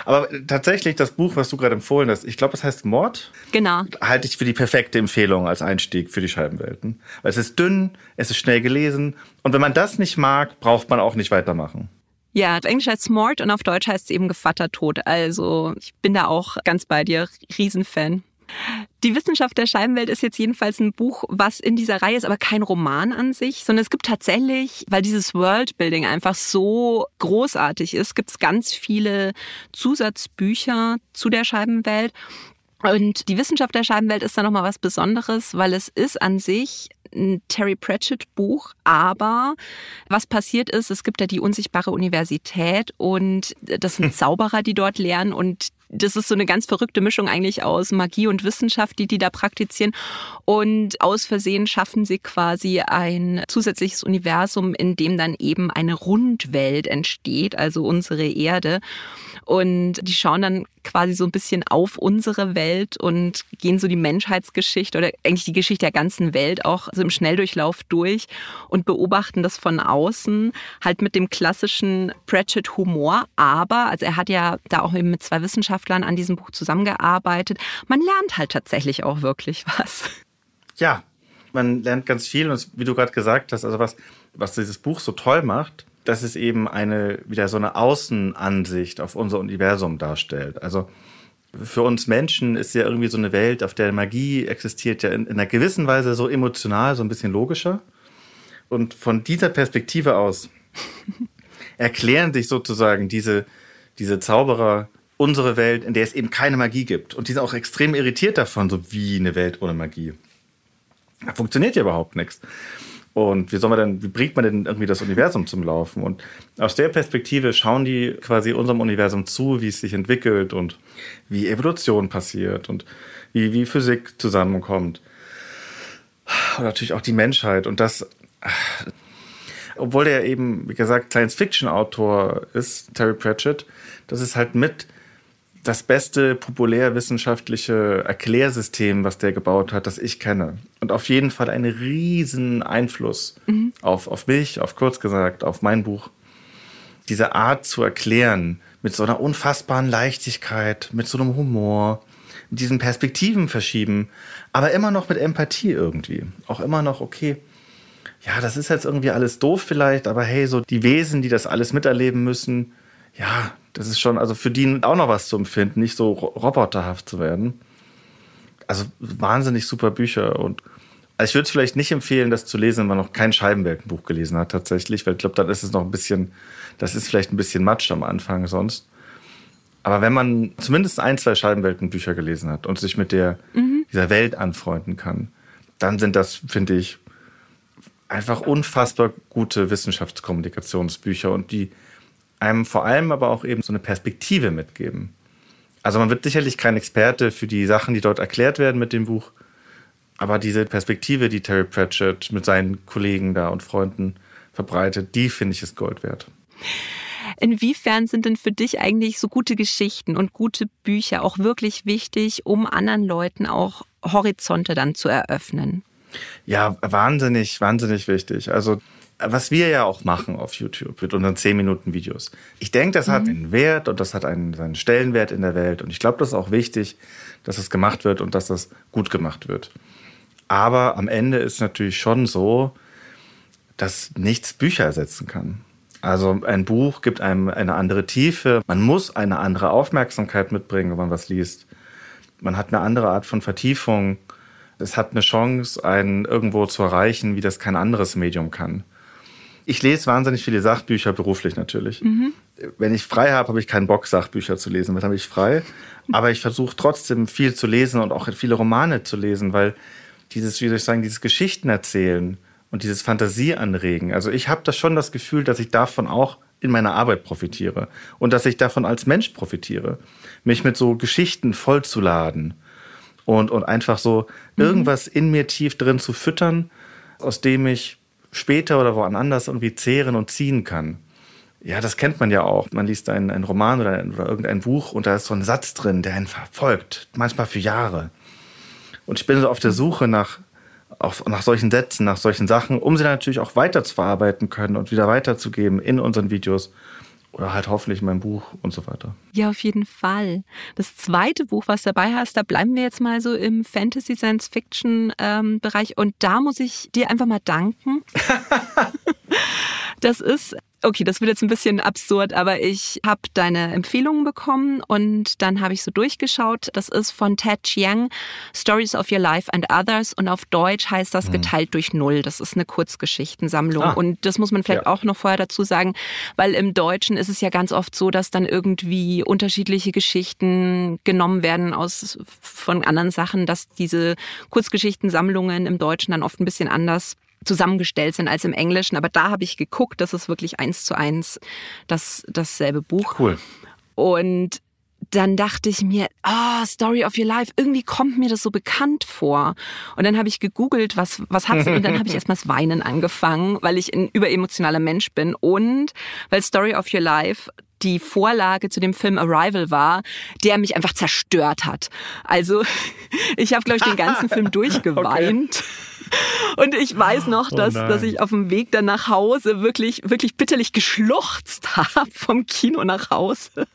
aber tatsächlich, das Buch, was du gerade empfohlen hast, ich glaube, es heißt Mord. Genau. Halte ich für die perfekte Empfehlung als Einstieg für die Scheibenwelten. Weil es ist dünn, es ist schnell gelesen. Und wenn man das nicht mag, braucht man auch nicht weitermachen. Ja, auf Englisch heißt Smart und auf Deutsch heißt es eben Gevattertod. Also ich bin da auch ganz bei dir, Riesenfan. Die Wissenschaft der Scheibenwelt ist jetzt jedenfalls ein Buch, was in dieser Reihe ist, aber kein Roman an sich, sondern es gibt tatsächlich, weil dieses Worldbuilding einfach so großartig ist, gibt es ganz viele Zusatzbücher zu der Scheibenwelt. Und die Wissenschaft der Scheibenwelt ist da nochmal was Besonderes, weil es ist an sich ein Terry Pratchett Buch, aber was passiert ist, es gibt ja die unsichtbare Universität und das sind Zauberer, die dort lernen und das ist so eine ganz verrückte Mischung eigentlich aus Magie und Wissenschaft, die die da praktizieren. Und aus Versehen schaffen sie quasi ein zusätzliches Universum, in dem dann eben eine Rundwelt entsteht, also unsere Erde. Und die schauen dann quasi so ein bisschen auf unsere Welt und gehen so die Menschheitsgeschichte oder eigentlich die Geschichte der ganzen Welt auch so im Schnelldurchlauf durch und beobachten das von außen, halt mit dem klassischen Pratchett-Humor. Aber, also er hat ja da auch eben mit zwei Wissenschaftlern an diesem Buch zusammengearbeitet. Man lernt halt tatsächlich auch wirklich was. Ja, man lernt ganz viel und wie du gerade gesagt hast, also was, was dieses Buch so toll macht, dass es eben eine, wieder so eine Außenansicht auf unser Universum darstellt. Also für uns Menschen ist ja irgendwie so eine Welt, auf der Magie existiert, ja in, in einer gewissen Weise so emotional, so ein bisschen logischer. Und von dieser Perspektive aus erklären sich sozusagen diese, diese Zauberer unsere Welt, in der es eben keine Magie gibt. Und die sind auch extrem irritiert davon, so wie eine Welt ohne Magie. Da funktioniert ja überhaupt nichts. Und wie soll man denn, wie bringt man denn irgendwie das Universum zum Laufen? Und aus der Perspektive schauen die quasi unserem Universum zu, wie es sich entwickelt und wie Evolution passiert und wie, wie Physik zusammenkommt. Und natürlich auch die Menschheit. Und das, obwohl der eben, wie gesagt, Science-Fiction-Autor ist, Terry Pratchett, das ist halt mit das beste populärwissenschaftliche Erklärsystem, was der gebaut hat, das ich kenne. Und auf jeden Fall einen riesen Einfluss mhm. auf, auf mich, auf kurz gesagt, auf mein Buch. Diese Art zu erklären, mit so einer unfassbaren Leichtigkeit, mit so einem Humor, mit diesen Perspektiven verschieben, aber immer noch mit Empathie irgendwie. Auch immer noch, okay, ja, das ist jetzt irgendwie alles doof vielleicht, aber hey, so die Wesen, die das alles miterleben müssen, ja, das ist schon, also für die auch noch was zu empfinden, nicht so roboterhaft zu werden. Also wahnsinnig super Bücher und also ich würde es vielleicht nicht empfehlen, das zu lesen, wenn man noch kein Scheibenberg-Buch gelesen hat, tatsächlich, weil ich glaube, dann ist es noch ein bisschen, das ist vielleicht ein bisschen Matsch am Anfang sonst. Aber wenn man zumindest ein, zwei Scheibenwelten-Bücher gelesen hat und sich mit der, mhm. dieser Welt anfreunden kann, dann sind das, finde ich, einfach unfassbar gute Wissenschaftskommunikationsbücher und die einem vor allem aber auch eben so eine Perspektive mitgeben. Also man wird sicherlich kein Experte für die Sachen, die dort erklärt werden mit dem Buch, aber diese Perspektive, die Terry Pratchett mit seinen Kollegen da und Freunden verbreitet, die finde ich ist Gold wert. Inwiefern sind denn für dich eigentlich so gute Geschichten und gute Bücher auch wirklich wichtig, um anderen Leuten auch Horizonte dann zu eröffnen? Ja, wahnsinnig, wahnsinnig wichtig. Also was wir ja auch machen auf YouTube mit unseren 10 Minuten Videos. Ich denke, das mhm. hat einen Wert und das hat einen, seinen Stellenwert in der Welt. Und ich glaube, das ist auch wichtig, dass es gemacht wird und dass das gut gemacht wird. Aber am Ende ist natürlich schon so, dass nichts Bücher ersetzen kann. Also ein Buch gibt einem eine andere Tiefe. Man muss eine andere Aufmerksamkeit mitbringen, wenn man was liest. Man hat eine andere Art von Vertiefung. Es hat eine Chance, einen irgendwo zu erreichen, wie das kein anderes Medium kann. Ich lese wahnsinnig viele Sachbücher, beruflich natürlich. Mhm. Wenn ich frei habe, habe ich keinen Bock, Sachbücher zu lesen. Was habe ich frei? Aber ich versuche trotzdem viel zu lesen und auch viele Romane zu lesen, weil dieses, wie soll ich sagen, dieses Geschichten erzählen und dieses Fantasie anregen. Also ich habe das schon das Gefühl, dass ich davon auch in meiner Arbeit profitiere und dass ich davon als Mensch profitiere, mich mit so Geschichten vollzuladen und, und einfach so mhm. irgendwas in mir tief drin zu füttern, aus dem ich später oder woanders irgendwie zehren und ziehen kann. Ja, das kennt man ja auch. Man liest einen, einen Roman oder, oder irgendein Buch und da ist so ein Satz drin, der einen verfolgt, manchmal für Jahre. Und ich bin so auf der Suche nach, auf, nach solchen Sätzen, nach solchen Sachen, um sie natürlich auch weiter zu verarbeiten können und wieder weiterzugeben in unseren Videos oder halt hoffentlich mein Buch und so weiter. Ja, auf jeden Fall. Das zweite Buch, was dabei hast, da bleiben wir jetzt mal so im Fantasy Science Fiction ähm, Bereich und da muss ich dir einfach mal danken. das ist okay, das wird jetzt ein bisschen absurd, aber ich habe deine Empfehlungen bekommen und dann habe ich so durchgeschaut. Das ist von Ted Chiang, Stories of Your Life and Others und auf Deutsch heißt das mhm. geteilt durch Null. Das ist eine Kurzgeschichtensammlung ah. und das muss man vielleicht ja. auch noch vorher dazu sagen, weil im Deutschen ist es ja ganz oft so, dass dann irgendwie unterschiedliche Geschichten genommen werden aus von anderen Sachen, dass diese Kurzgeschichtensammlungen im Deutschen dann oft ein bisschen anders zusammengestellt sind als im Englischen. Aber da habe ich geguckt, das ist wirklich eins zu eins das, dasselbe Buch. Cool. Und dann dachte ich mir, oh, Story of Your Life, irgendwie kommt mir das so bekannt vor. Und dann habe ich gegoogelt, was, was hat's und dann habe ich erstmal das Weinen angefangen, weil ich ein überemotionaler Mensch bin und weil Story of Your Life die Vorlage zu dem Film Arrival war, der mich einfach zerstört hat. Also ich habe, glaube ich, den ganzen Film durchgeweint. Okay. Und ich weiß noch, dass, oh dass ich auf dem Weg dann nach Hause wirklich, wirklich bitterlich geschluchzt habe vom Kino nach Hause.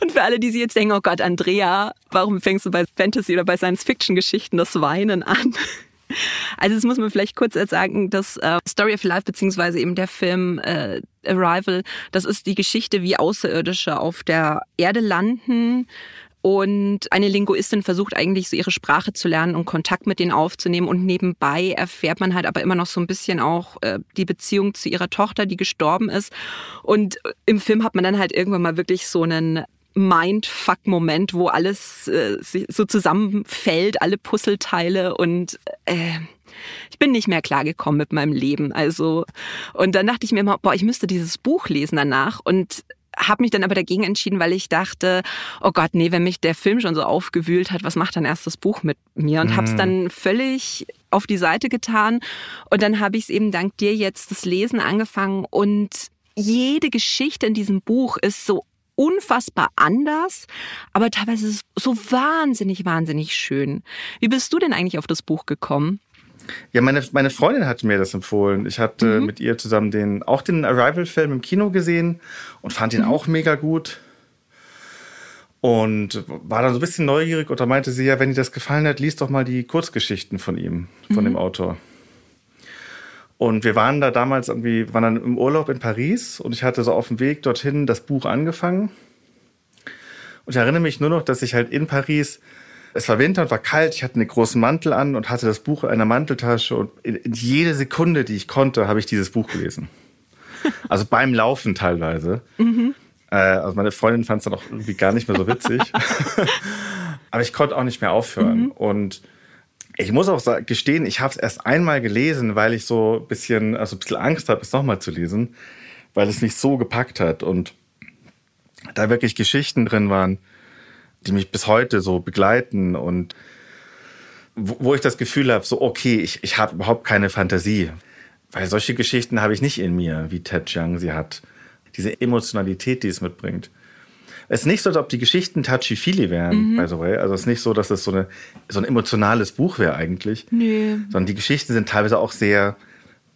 Und für alle, die sich jetzt denken, oh Gott, Andrea, warum fängst du bei Fantasy oder bei Science-Fiction-Geschichten das Weinen an? Also das muss man vielleicht kurz sagen, dass äh, Story of Life beziehungsweise eben der Film äh, Arrival, das ist die Geschichte, wie Außerirdische auf der Erde landen und eine Linguistin versucht eigentlich so ihre Sprache zu lernen und Kontakt mit denen aufzunehmen. Und nebenbei erfährt man halt aber immer noch so ein bisschen auch äh, die Beziehung zu ihrer Tochter, die gestorben ist. Und im Film hat man dann halt irgendwann mal wirklich so einen Mindfuck-Moment, wo alles äh, so zusammenfällt, alle Puzzleteile und äh, ich bin nicht mehr klargekommen mit meinem Leben. Also und dann dachte ich mir immer, boah, ich müsste dieses Buch lesen danach und habe mich dann aber dagegen entschieden, weil ich dachte, oh Gott, nee, wenn mich der Film schon so aufgewühlt hat, was macht dann erst das Buch mit mir? Und mhm. habe es dann völlig auf die Seite getan. Und dann habe ich es eben dank dir jetzt das Lesen angefangen und jede Geschichte in diesem Buch ist so unfassbar anders, aber teilweise so wahnsinnig, wahnsinnig schön. Wie bist du denn eigentlich auf das Buch gekommen? Ja, meine, meine Freundin hat mir das empfohlen. Ich hatte mhm. mit ihr zusammen den, auch den Arrival-Film im Kino gesehen und fand ihn mhm. auch mega gut. Und war dann so ein bisschen neugierig und da meinte sie, ja, wenn dir das gefallen hat, liest doch mal die Kurzgeschichten von ihm, von mhm. dem Autor. Und wir waren da damals irgendwie, waren dann im Urlaub in Paris und ich hatte so auf dem Weg dorthin das Buch angefangen. Und ich erinnere mich nur noch, dass ich halt in Paris, es war Winter und war kalt, ich hatte einen großen Mantel an und hatte das Buch in einer Manteltasche und in, in jede Sekunde, die ich konnte, habe ich dieses Buch gelesen. Also beim Laufen teilweise. Mhm. Äh, also meine Freundin fand es dann auch irgendwie gar nicht mehr so witzig. Aber ich konnte auch nicht mehr aufhören. Mhm. Und ich muss auch gestehen, ich habe es erst einmal gelesen, weil ich so ein bisschen, also ein bisschen Angst habe, es nochmal zu lesen, weil es mich so gepackt hat und da wirklich Geschichten drin waren, die mich bis heute so begleiten und wo, ich das Gefühl habe, so okay, ich, ich habe überhaupt keine Fantasie, weil solche Geschichten habe ich nicht in mir, wie Ted Chiang sie hat. Diese Emotionalität, die es mitbringt. Es ist nicht so, als ob die Geschichten touchy-feely wären, mhm. by the way. Also es ist nicht so, dass es so, eine, so ein emotionales Buch wäre eigentlich. Nö. Sondern die Geschichten sind teilweise auch sehr,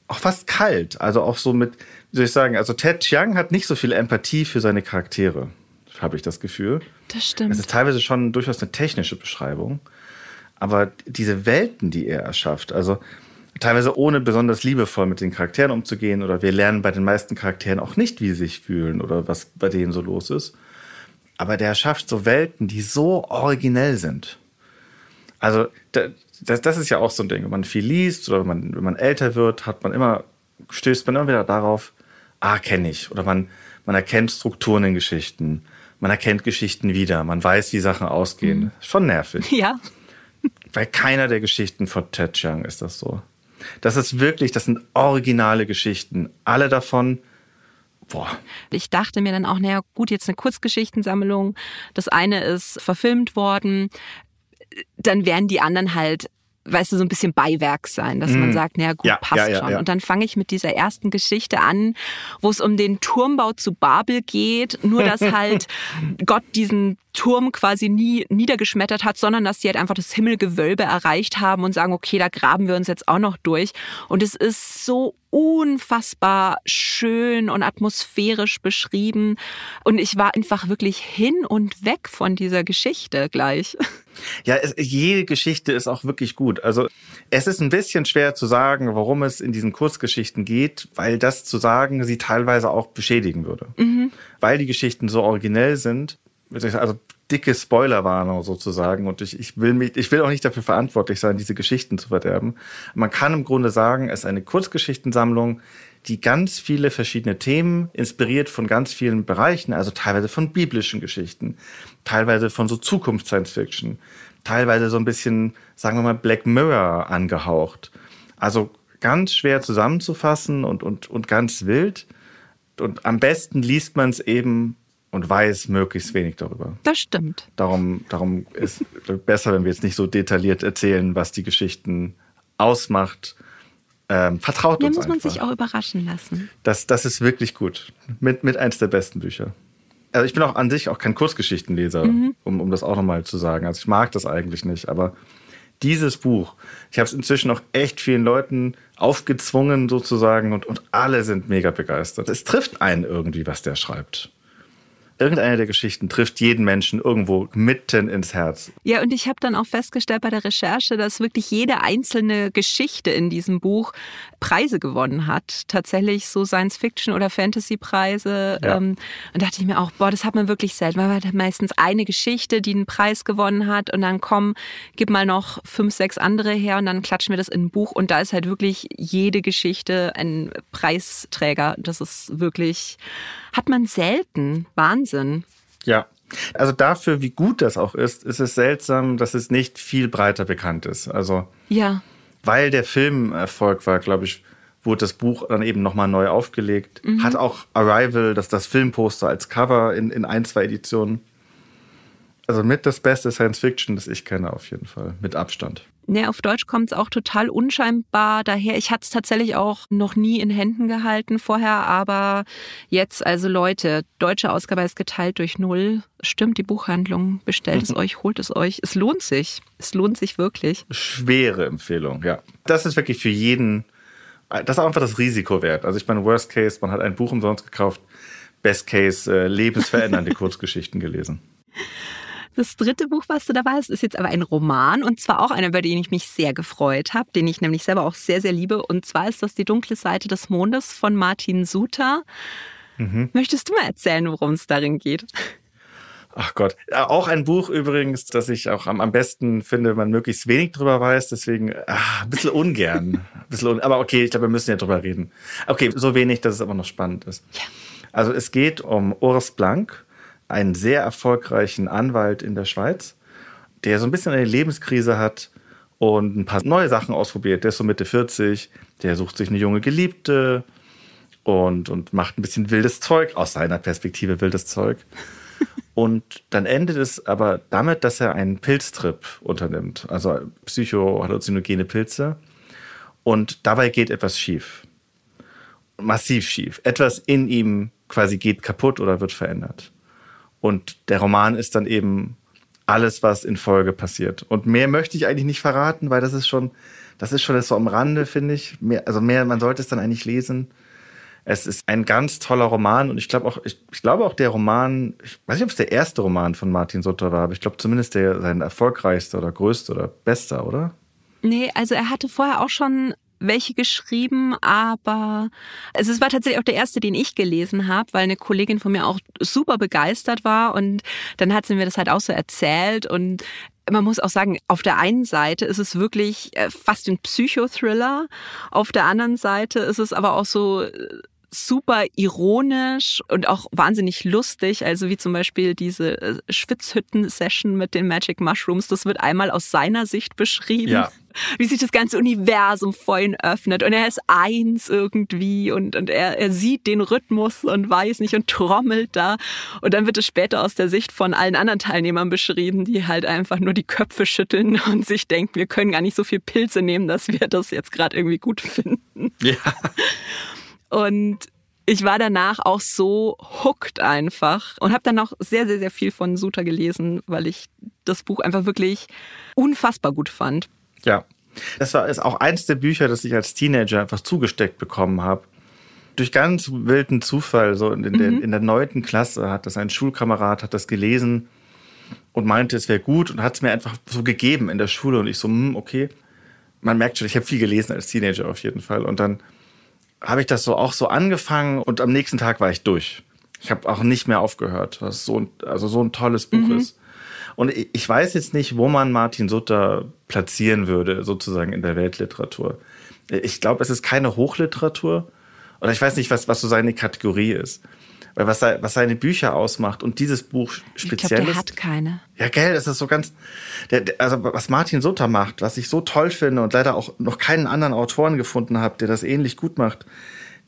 auch fast kalt. Also auch so mit, wie soll ich sagen, also Ted Chiang hat nicht so viel Empathie für seine Charaktere, habe ich das Gefühl. Das stimmt. Es ist teilweise schon durchaus eine technische Beschreibung. Aber diese Welten, die er erschafft, also teilweise ohne besonders liebevoll mit den Charakteren umzugehen oder wir lernen bei den meisten Charakteren auch nicht, wie sie sich fühlen oder was bei denen so los ist aber der schafft so Welten, die so originell sind. Also das, das ist ja auch so ein Ding, wenn man viel liest oder wenn man, wenn man älter wird, hat man immer, stößt man immer wieder darauf, ah, kenne ich. Oder man, man erkennt Strukturen in Geschichten, man erkennt Geschichten wieder, man weiß, wie Sachen ausgehen. Mhm. Schon nervig. Ja. Bei keiner der Geschichten von Ted Chiang ist das so. Das ist wirklich, das sind originale Geschichten. Alle davon Boah. Ich dachte mir dann auch, naja, gut, jetzt eine Kurzgeschichtensammlung. Das eine ist verfilmt worden. Dann werden die anderen halt weißt du, so ein bisschen Beiwerk sein, dass mm. man mhm. sagt, naja, gut, ja, passt ja, ja, schon. Und dann fange ich mit dieser ersten Geschichte an, wo es um den Turmbau zu Babel geht, nur dass halt Gott diesen Turm quasi nie niedergeschmettert hat, sondern dass sie halt einfach das Himmelgewölbe erreicht haben und sagen, okay, da graben wir uns jetzt auch noch durch. Und es ist so unfassbar schön und atmosphärisch beschrieben. Und ich war einfach wirklich hin und weg von dieser Geschichte gleich. Ja, es, jede Geschichte ist auch wirklich gut. Also es ist ein bisschen schwer zu sagen, worum es in diesen Kurzgeschichten geht, weil das zu sagen sie teilweise auch beschädigen würde. Mhm. Weil die Geschichten so originell sind. Also dicke Spoilerwarnung sozusagen. Und ich, ich, will mich, ich will auch nicht dafür verantwortlich sein, diese Geschichten zu verderben. Man kann im Grunde sagen, es ist eine Kurzgeschichtensammlung, die ganz viele verschiedene Themen inspiriert von ganz vielen Bereichen, also teilweise von biblischen Geschichten, teilweise von so Zukunfts-Science-Fiction, teilweise so ein bisschen, sagen wir mal, Black Mirror angehaucht. Also ganz schwer zusammenzufassen und, und, und ganz wild. Und am besten liest man es eben und weiß möglichst wenig darüber. Das stimmt. Darum, darum ist besser, wenn wir jetzt nicht so detailliert erzählen, was die Geschichten ausmacht. Ähm, vertraut Da uns muss man einfach. sich auch überraschen lassen. Das, das ist wirklich gut. Mit, mit eins der besten Bücher. Also ich bin auch an sich auch kein Kurzgeschichtenleser, um, um das auch nochmal zu sagen. Also ich mag das eigentlich nicht, aber dieses Buch, ich habe es inzwischen auch echt vielen Leuten aufgezwungen sozusagen und, und alle sind mega begeistert. Es trifft einen irgendwie, was der schreibt. Irgendeine der Geschichten trifft jeden Menschen irgendwo mitten ins Herz. Ja, und ich habe dann auch festgestellt bei der Recherche, dass wirklich jede einzelne Geschichte in diesem Buch Preise gewonnen hat. Tatsächlich so Science-Fiction- oder Fantasy-Preise. Ja. Ähm, und dachte ich mir auch, boah, das hat man wirklich selten. Man hat meistens eine Geschichte, die einen Preis gewonnen hat und dann komm, gib mal noch fünf, sechs andere her und dann klatschen wir das in ein Buch. Und da ist halt wirklich jede Geschichte ein Preisträger. Das ist wirklich, hat man selten. Wahnsinn. Ja. Also dafür, wie gut das auch ist, ist es seltsam, dass es nicht viel breiter bekannt ist. Also Ja. weil der Film Erfolg war, glaube ich, wurde das Buch dann eben nochmal neu aufgelegt. Hat auch Arrival, das, das Filmposter als Cover in, in ein, zwei Editionen. Also mit das beste Science Fiction, das ich kenne, auf jeden Fall. Mit Abstand. Ne, auf Deutsch kommt es auch total unscheinbar daher. Ich hatte es tatsächlich auch noch nie in Händen gehalten vorher, aber jetzt, also Leute, deutsche Ausgabe ist geteilt durch null. Stimmt, die Buchhandlung, bestellt es euch, holt es euch. Es lohnt sich. Es lohnt sich wirklich. Schwere Empfehlung, ja. Das ist wirklich für jeden, das ist einfach das Risiko wert. Also ich meine, Worst Case, man hat ein Buch umsonst gekauft. Best Case, äh, lebensverändernde Kurzgeschichten gelesen. Das dritte Buch, was du dabei hast, ist jetzt aber ein Roman und zwar auch einer, über den ich mich sehr gefreut habe, den ich nämlich selber auch sehr, sehr liebe. Und zwar ist das Die dunkle Seite des Mondes von Martin Suter. Möchtest du mal erzählen, worum es darin geht? Ach Gott. Ja, Auch ein Buch übrigens, das ich auch am, am besten finde, wenn man möglichst wenig drüber weiß. Deswegen ah, ein bisschen ungern. Ein bisschen un aber okay, ich glaube, wir müssen ja drüber reden. Okay, so wenig, dass es aber noch spannend ist. Also es geht um Urs Blank, einen sehr erfolgreichen Anwalt in der Schweiz, der so ein bisschen eine Lebenskrise hat und ein paar neue Sachen ausprobiert. Der ist so Mitte 40, der sucht sich eine junge Geliebte und, und macht ein bisschen wildes Zeug, aus seiner Perspektive wildes Zeug. Und dann endet es aber damit, dass er einen Pilztrip unternimmt, also psychohalluzinogene Pilze. Und dabei geht etwas schief. Massiv schief. Etwas in ihm quasi geht kaputt oder wird verändert. Und der Roman ist dann eben alles, was in Folge passiert. Und mehr möchte ich eigentlich nicht verraten, weil das ist schon, das ist schon so am Rande, finde ich. Mehr, also mehr, man sollte es dann eigentlich lesen. Es ist ein ganz toller Roman und ich glaube auch, ich, ich glaube auch der Roman, ich weiß nicht, ob es der erste Roman von Martin Sutter war, aber ich glaube zumindest der sein erfolgreichster oder größter oder bester, oder? Nee, also er hatte vorher auch schon welche geschrieben, aber es war tatsächlich auch der erste, den ich gelesen habe, weil eine Kollegin von mir auch super begeistert war und dann hat sie mir das halt auch so erzählt und man muss auch sagen, auf der einen Seite ist es wirklich äh, fast ein Psychothriller, auf der anderen Seite ist es aber auch so äh, super ironisch und auch wahnsinnig lustig. Also wie zum Beispiel diese äh, Schwitzhütten-Session mit den Magic Mushrooms. Das wird einmal aus seiner Sicht beschrieben. Ja. Wie sich das ganze Universum vor ihn öffnet. Und er ist eins irgendwie und, und er, er sieht den Rhythmus und weiß nicht und trommelt da. Und dann wird es später aus der Sicht von allen anderen Teilnehmern beschrieben, die halt einfach nur die Köpfe schütteln und sich denken, wir können gar nicht so viel Pilze nehmen, dass wir das jetzt gerade irgendwie gut finden. Ja. Und ich war danach auch so hooked einfach und habe dann auch sehr, sehr, sehr viel von Suter gelesen, weil ich das Buch einfach wirklich unfassbar gut fand. Ja. Das war ist auch eins der Bücher, das ich als Teenager einfach zugesteckt bekommen habe. Durch ganz wilden Zufall, so in, der, in der neunten Klasse, hat das ein Schulkamerad, hat das gelesen und meinte, es wäre gut und hat es mir einfach so gegeben in der Schule. Und ich so, hm, okay. Man merkt schon, ich habe viel gelesen als Teenager auf jeden Fall. Und dann habe ich das so auch so angefangen und am nächsten Tag war ich durch. Ich habe auch nicht mehr aufgehört, was so ein, also so ein tolles Buch ist. Und ich weiß jetzt nicht, wo man Martin Sutter platzieren würde, sozusagen in der Weltliteratur. Ich glaube, es ist keine Hochliteratur. Oder ich weiß nicht, was, was so seine Kategorie ist. Weil was, was seine Bücher ausmacht und dieses Buch Ich glaube, speziell der ist. hat keine. Ja, gell, das ist so ganz, der, der, also was Martin Sutter macht, was ich so toll finde und leider auch noch keinen anderen Autoren gefunden habe, der das ähnlich gut macht,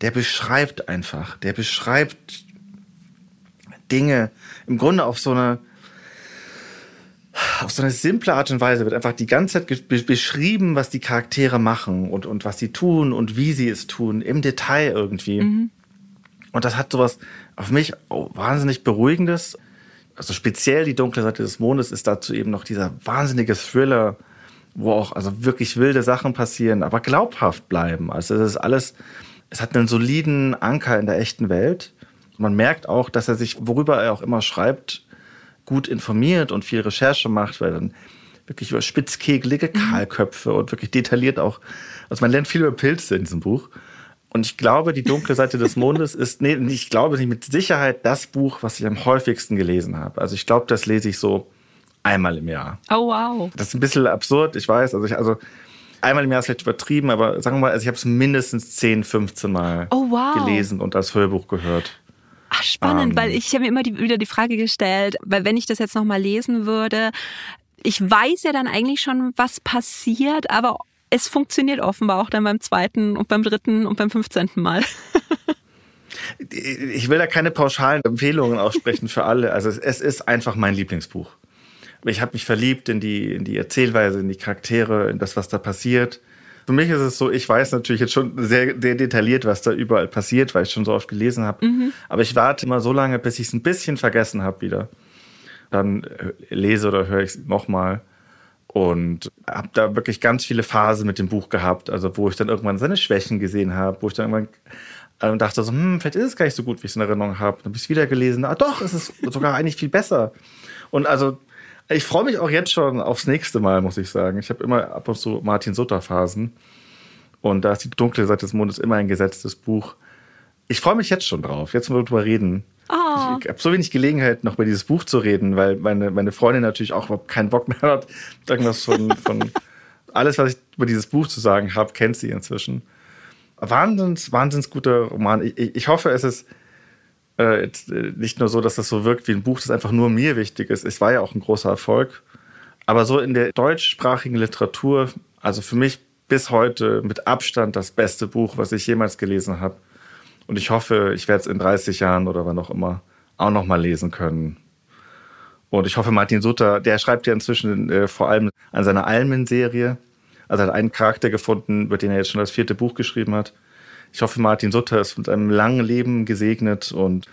der beschreibt einfach, der beschreibt Dinge im Grunde auf so eine auf so eine simple Art und Weise wird einfach die ganze Zeit beschrieben, was die Charaktere machen und, und was sie tun und wie sie es tun, im Detail irgendwie. Mhm. Und das hat sowas auf mich oh, wahnsinnig Beruhigendes. Also speziell die dunkle Seite des Mondes ist dazu eben noch dieser wahnsinnige Thriller, wo auch also wirklich wilde Sachen passieren, aber glaubhaft bleiben. Also es ist alles, es hat einen soliden Anker in der echten Welt. Und man merkt auch, dass er sich, worüber er auch immer schreibt, gut informiert und viel Recherche macht, weil dann wirklich über spitzkegelige mhm. Kahlköpfe und wirklich detailliert auch, also man lernt viel über Pilze in diesem Buch. Und ich glaube, die dunkle Seite des Mondes ist, nee, ich glaube nicht mit Sicherheit das Buch, was ich am häufigsten gelesen habe. Also ich glaube, das lese ich so einmal im Jahr. Oh wow. Das ist ein bisschen absurd, ich weiß. Also ich, also einmal im Jahr ist vielleicht übertrieben, aber sagen wir mal, also ich habe es mindestens 10, 15 Mal oh, wow. gelesen und als Hörbuch gehört. Ach, spannend, ähm, weil ich habe mir immer die, wieder die Frage gestellt, weil wenn ich das jetzt nochmal lesen würde, ich weiß ja dann eigentlich schon, was passiert, aber es funktioniert offenbar auch dann beim zweiten und beim dritten und beim fünfzehnten Mal. ich will da keine pauschalen Empfehlungen aussprechen für alle. Also es ist einfach mein Lieblingsbuch. Ich habe mich verliebt in die, in die Erzählweise, in die Charaktere, in das, was da passiert. Für mich ist es so, ich weiß natürlich jetzt schon sehr, sehr detailliert, was da überall passiert, weil ich schon so oft gelesen habe. Mhm. Aber ich warte immer so lange, bis ich es ein bisschen vergessen habe wieder. Dann lese oder höre ich es nochmal. Und habe da wirklich ganz viele Phasen mit dem Buch gehabt, also wo ich dann irgendwann seine Schwächen gesehen habe, wo ich dann irgendwann äh, dachte so, hm, vielleicht ist es gar nicht so gut, wie ich es in Erinnerung habe. Dann habe ich es wieder gelesen. Ah, doch, es ist sogar eigentlich viel besser. Und also ich freue mich auch jetzt schon aufs nächste Mal, muss ich sagen. Ich habe immer ab und zu Martin Sutter-Phasen. Und da ist die dunkle Seite des Mondes immer ein gesetztes Buch. Ich freue mich jetzt schon drauf. Jetzt wollen wir drüber reden. Oh. Ich habe so wenig Gelegenheit, noch über dieses Buch zu reden, weil meine, meine Freundin natürlich auch überhaupt keinen Bock mehr hat. Irgendwas von, von alles, was ich über dieses Buch zu sagen habe, kennt sie inzwischen. Wahnsinns, wahnsinns guter Roman. Ich, ich hoffe, es ist äh, äh, nicht nur so, dass das so wirkt wie ein Buch, das einfach nur mir wichtig ist. Es war ja auch ein großer Erfolg. Aber so in der deutschsprachigen Literatur, also für mich bis heute mit Abstand das beste Buch, was ich jemals gelesen habe. Und ich hoffe, ich werde es in 30 Jahren oder wann auch immer auch noch mal lesen können. Und ich hoffe, Martin Sutter, der schreibt ja inzwischen äh, vor allem an seiner Almen-Serie. Also hat einen Charakter gefunden, über den er jetzt schon das vierte Buch geschrieben hat. Ich hoffe, Martin Sutter ist mit einem langen Leben gesegnet und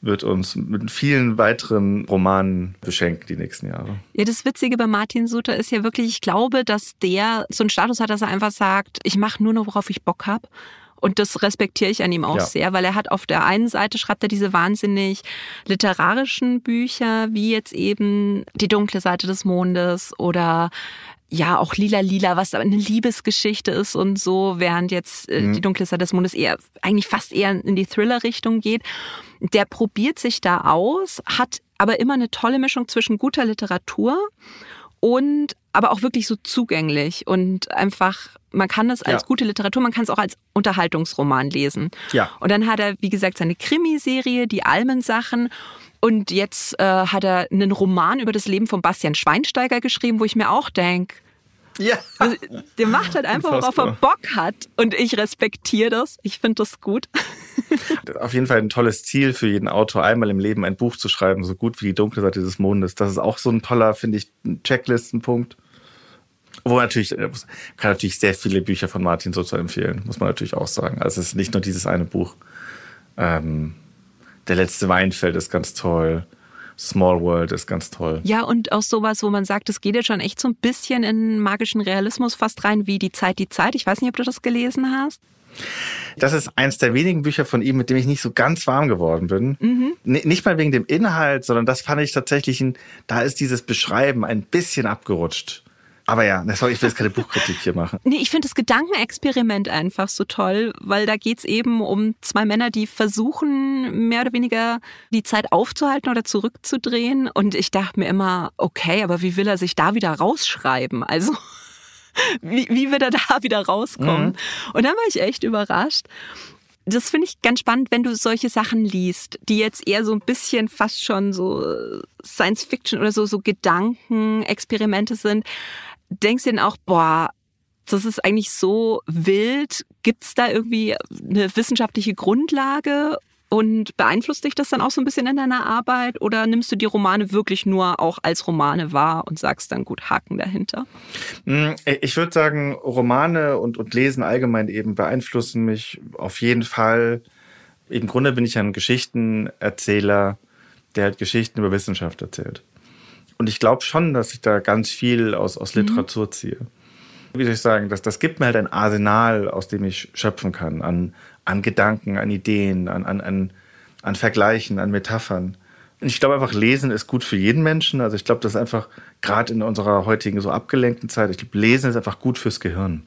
wird uns mit vielen weiteren Romanen beschenken die nächsten Jahre. Ja, das Witzige bei Martin Sutter ist ja wirklich, ich glaube, dass der so einen Status hat, dass er einfach sagt, ich mache nur noch, worauf ich Bock habe. Und das respektiere ich an ihm auch ja. sehr, weil er hat auf der einen Seite schreibt er diese wahnsinnig literarischen Bücher, wie jetzt eben Die dunkle Seite des Mondes oder ja auch lila lila, was eine Liebesgeschichte ist und so, während jetzt äh, mhm. die dunkle Seite des Mondes eher eigentlich fast eher in die Thriller-Richtung geht. Der probiert sich da aus, hat aber immer eine tolle Mischung zwischen guter Literatur und aber auch wirklich so zugänglich und einfach, man kann das als ja. gute Literatur, man kann es auch als Unterhaltungsroman lesen. Ja. Und dann hat er, wie gesagt, seine Krimiserie, die Almensachen. Und jetzt äh, hat er einen Roman über das Leben von Bastian Schweinsteiger geschrieben, wo ich mir auch denke, ja. Also, der macht halt einfach, worauf er Bock hat. Und ich respektiere das. Ich finde das gut. Auf jeden Fall ein tolles Ziel für jeden Autor, einmal im Leben ein Buch zu schreiben, so gut wie die dunkle Seite des Mondes. Das ist auch so ein toller, finde ich, Checklistenpunkt. Wo natürlich, äh, kann natürlich sehr viele Bücher von Martin Sutter empfehlen, muss man natürlich auch sagen. Also es ist nicht nur dieses eine Buch. Ähm, der letzte Weinfeld ist ganz toll. Small World ist ganz toll. Ja, und auch sowas, wo man sagt, es geht jetzt schon echt so ein bisschen in magischen Realismus fast rein, wie Die Zeit, die Zeit. Ich weiß nicht, ob du das gelesen hast. Das ist eins der wenigen Bücher von ihm, mit dem ich nicht so ganz warm geworden bin. Mhm. Nicht mal wegen dem Inhalt, sondern das fand ich tatsächlich, ein, da ist dieses Beschreiben ein bisschen abgerutscht. Aber ja, sorry, ich will jetzt keine Buchkritik hier machen. Nee, ich finde das Gedankenexperiment einfach so toll, weil da geht's eben um zwei Männer, die versuchen, mehr oder weniger die Zeit aufzuhalten oder zurückzudrehen. Und ich dachte mir immer, okay, aber wie will er sich da wieder rausschreiben? Also, wie, wie wird er da wieder rauskommen? Mhm. Und dann war ich echt überrascht das finde ich ganz spannend, wenn du solche Sachen liest, die jetzt eher so ein bisschen fast schon so Science Fiction oder so, so Gedankenexperimente sind denkst du denn auch, boah, das ist eigentlich so wild. Gibt es da irgendwie eine wissenschaftliche Grundlage? Und beeinflusst dich das dann auch so ein bisschen in deiner Arbeit oder nimmst du die Romane wirklich nur auch als Romane wahr und sagst dann gut Haken dahinter? Hm, ich würde sagen, Romane und, und Lesen allgemein eben beeinflussen mich auf jeden Fall. Im Grunde bin ich ein Geschichtenerzähler, der halt Geschichten über Wissenschaft erzählt. Und ich glaube schon, dass ich da ganz viel aus, aus mhm. Literatur ziehe. Wie soll ich sagen, das, das gibt mir halt ein Arsenal, aus dem ich schöpfen kann, an, an Gedanken, an Ideen, an, an, an, an Vergleichen, an Metaphern. Und ich glaube einfach, Lesen ist gut für jeden Menschen. Also ich glaube, das ist einfach, gerade in unserer heutigen so abgelenkten Zeit, ich glaube, Lesen ist einfach gut fürs Gehirn.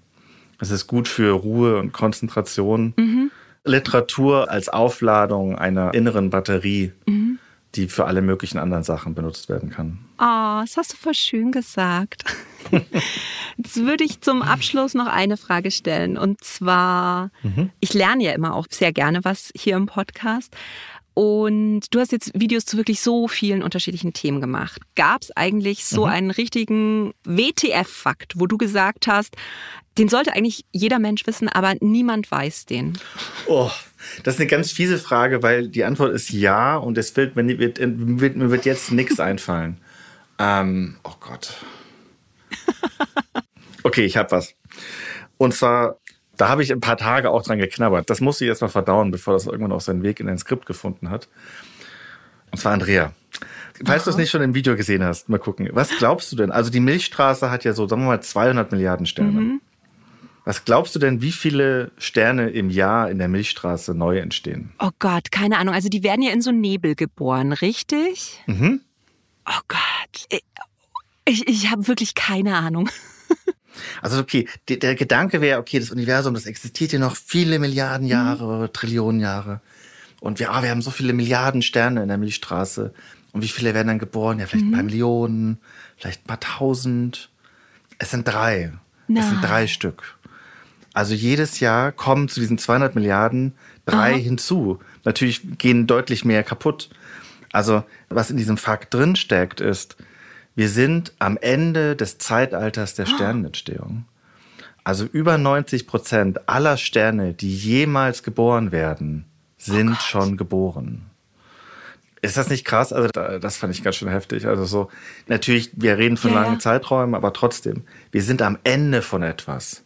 Es ist gut für Ruhe und Konzentration. Mhm. Literatur als Aufladung einer inneren Batterie. Mhm die für alle möglichen anderen Sachen benutzt werden kann. Oh, das hast du voll schön gesagt. Jetzt würde ich zum Abschluss noch eine Frage stellen. Und zwar, mhm. ich lerne ja immer auch sehr gerne was hier im Podcast. Und du hast jetzt Videos zu wirklich so vielen unterschiedlichen Themen gemacht. Gab es eigentlich so mhm. einen richtigen WTF-Fakt, wo du gesagt hast, den sollte eigentlich jeder Mensch wissen, aber niemand weiß den? Oh, das ist eine ganz fiese Frage, weil die Antwort ist ja und es wird, mir, wird, mir wird jetzt nichts einfallen. Ähm, oh Gott. Okay, ich habe was. Und zwar da habe ich ein paar Tage auch dran geknabbert. Das musste ich erst mal verdauen, bevor das irgendwann auch seinen Weg in ein Skript gefunden hat. Und zwar Andrea. Falls du es nicht schon im Video gesehen hast, mal gucken. Was glaubst du denn? Also die Milchstraße hat ja so, sagen wir mal, 200 Milliarden Sterne. Mhm. Was glaubst du denn, wie viele Sterne im Jahr in der Milchstraße neu entstehen? Oh Gott, keine Ahnung. Also die werden ja in so Nebel geboren, richtig? Mhm. Oh Gott. Ich, ich habe wirklich keine Ahnung. Also okay, der, der Gedanke wäre, okay, das Universum, das existiert hier noch viele Milliarden mhm. Jahre, mhm. Trillionen Jahre. Und wir, ah, wir haben so viele Milliarden Sterne in der Milchstraße. Und wie viele werden dann geboren? Ja, vielleicht mhm. ein paar Millionen, vielleicht ein paar tausend. Es sind drei. Na. Es sind drei Stück. Also jedes Jahr kommen zu diesen 200 Milliarden drei Aha. hinzu. Natürlich gehen deutlich mehr kaputt. Also was in diesem Fakt drinsteckt, ist, wir sind am Ende des Zeitalters der Sternenentstehung. Also über 90 Prozent aller Sterne, die jemals geboren werden, sind oh schon geboren. Ist das nicht krass? Also das fand ich ganz schön heftig. Also so natürlich, wir reden von ja, langen ja. Zeiträumen, aber trotzdem, wir sind am Ende von etwas.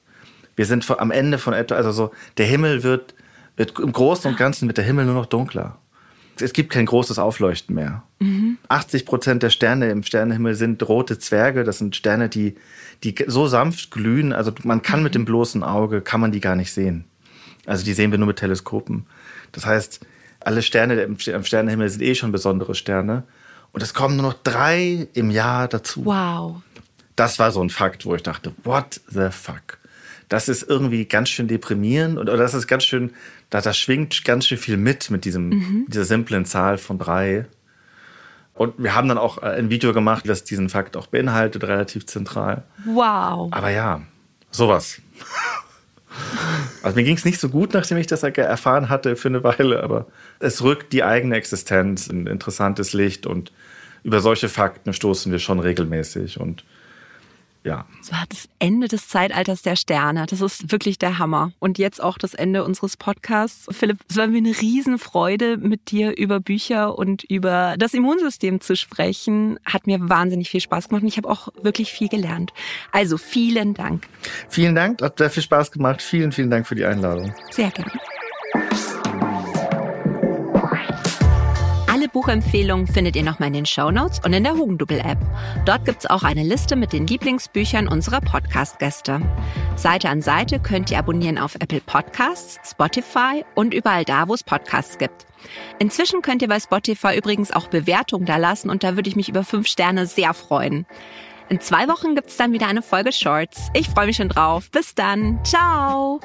Wir sind am Ende von etwas. Also so der Himmel wird wird im Großen und Ganzen wird der Himmel nur noch dunkler es gibt kein großes Aufleuchten mehr. Mhm. 80 Prozent der Sterne im Sternenhimmel sind rote Zwerge. Das sind Sterne, die, die so sanft glühen. Also man kann mit dem bloßen Auge, kann man die gar nicht sehen. Also die sehen wir nur mit Teleskopen. Das heißt, alle Sterne im Sternenhimmel sind eh schon besondere Sterne. Und es kommen nur noch drei im Jahr dazu. Wow. Das war so ein Fakt, wo ich dachte, what the fuck? Das ist irgendwie ganz schön deprimierend und oder das ist ganz schön da, da schwingt ganz schön viel mit, mit diesem, mhm. dieser simplen Zahl von drei. Und wir haben dann auch äh, ein Video gemacht, das diesen Fakt auch beinhaltet, relativ zentral. Wow. Aber ja, sowas. Also mir ging es nicht so gut, nachdem ich das erfahren hatte für eine Weile, aber es rückt die eigene Existenz in interessantes Licht und über solche Fakten stoßen wir schon regelmäßig und ja. So hat das Ende des Zeitalters der Sterne. Das ist wirklich der Hammer. Und jetzt auch das Ende unseres Podcasts. Philipp, es war mir eine Riesenfreude, mit dir über Bücher und über das Immunsystem zu sprechen. Hat mir wahnsinnig viel Spaß gemacht und ich habe auch wirklich viel gelernt. Also vielen Dank. Vielen Dank, hat sehr viel Spaß gemacht. Vielen, vielen Dank für die Einladung. Sehr gerne. Buchempfehlungen findet ihr nochmal in den Show Notes und in der Hugendubel-App. Dort gibt's auch eine Liste mit den Lieblingsbüchern unserer Podcast-Gäste. Seite an Seite könnt ihr abonnieren auf Apple Podcasts, Spotify und überall da, wo es Podcasts gibt. Inzwischen könnt ihr bei Spotify übrigens auch Bewertungen da lassen und da würde ich mich über fünf Sterne sehr freuen. In zwei Wochen gibt's dann wieder eine Folge Shorts. Ich freue mich schon drauf. Bis dann. Ciao.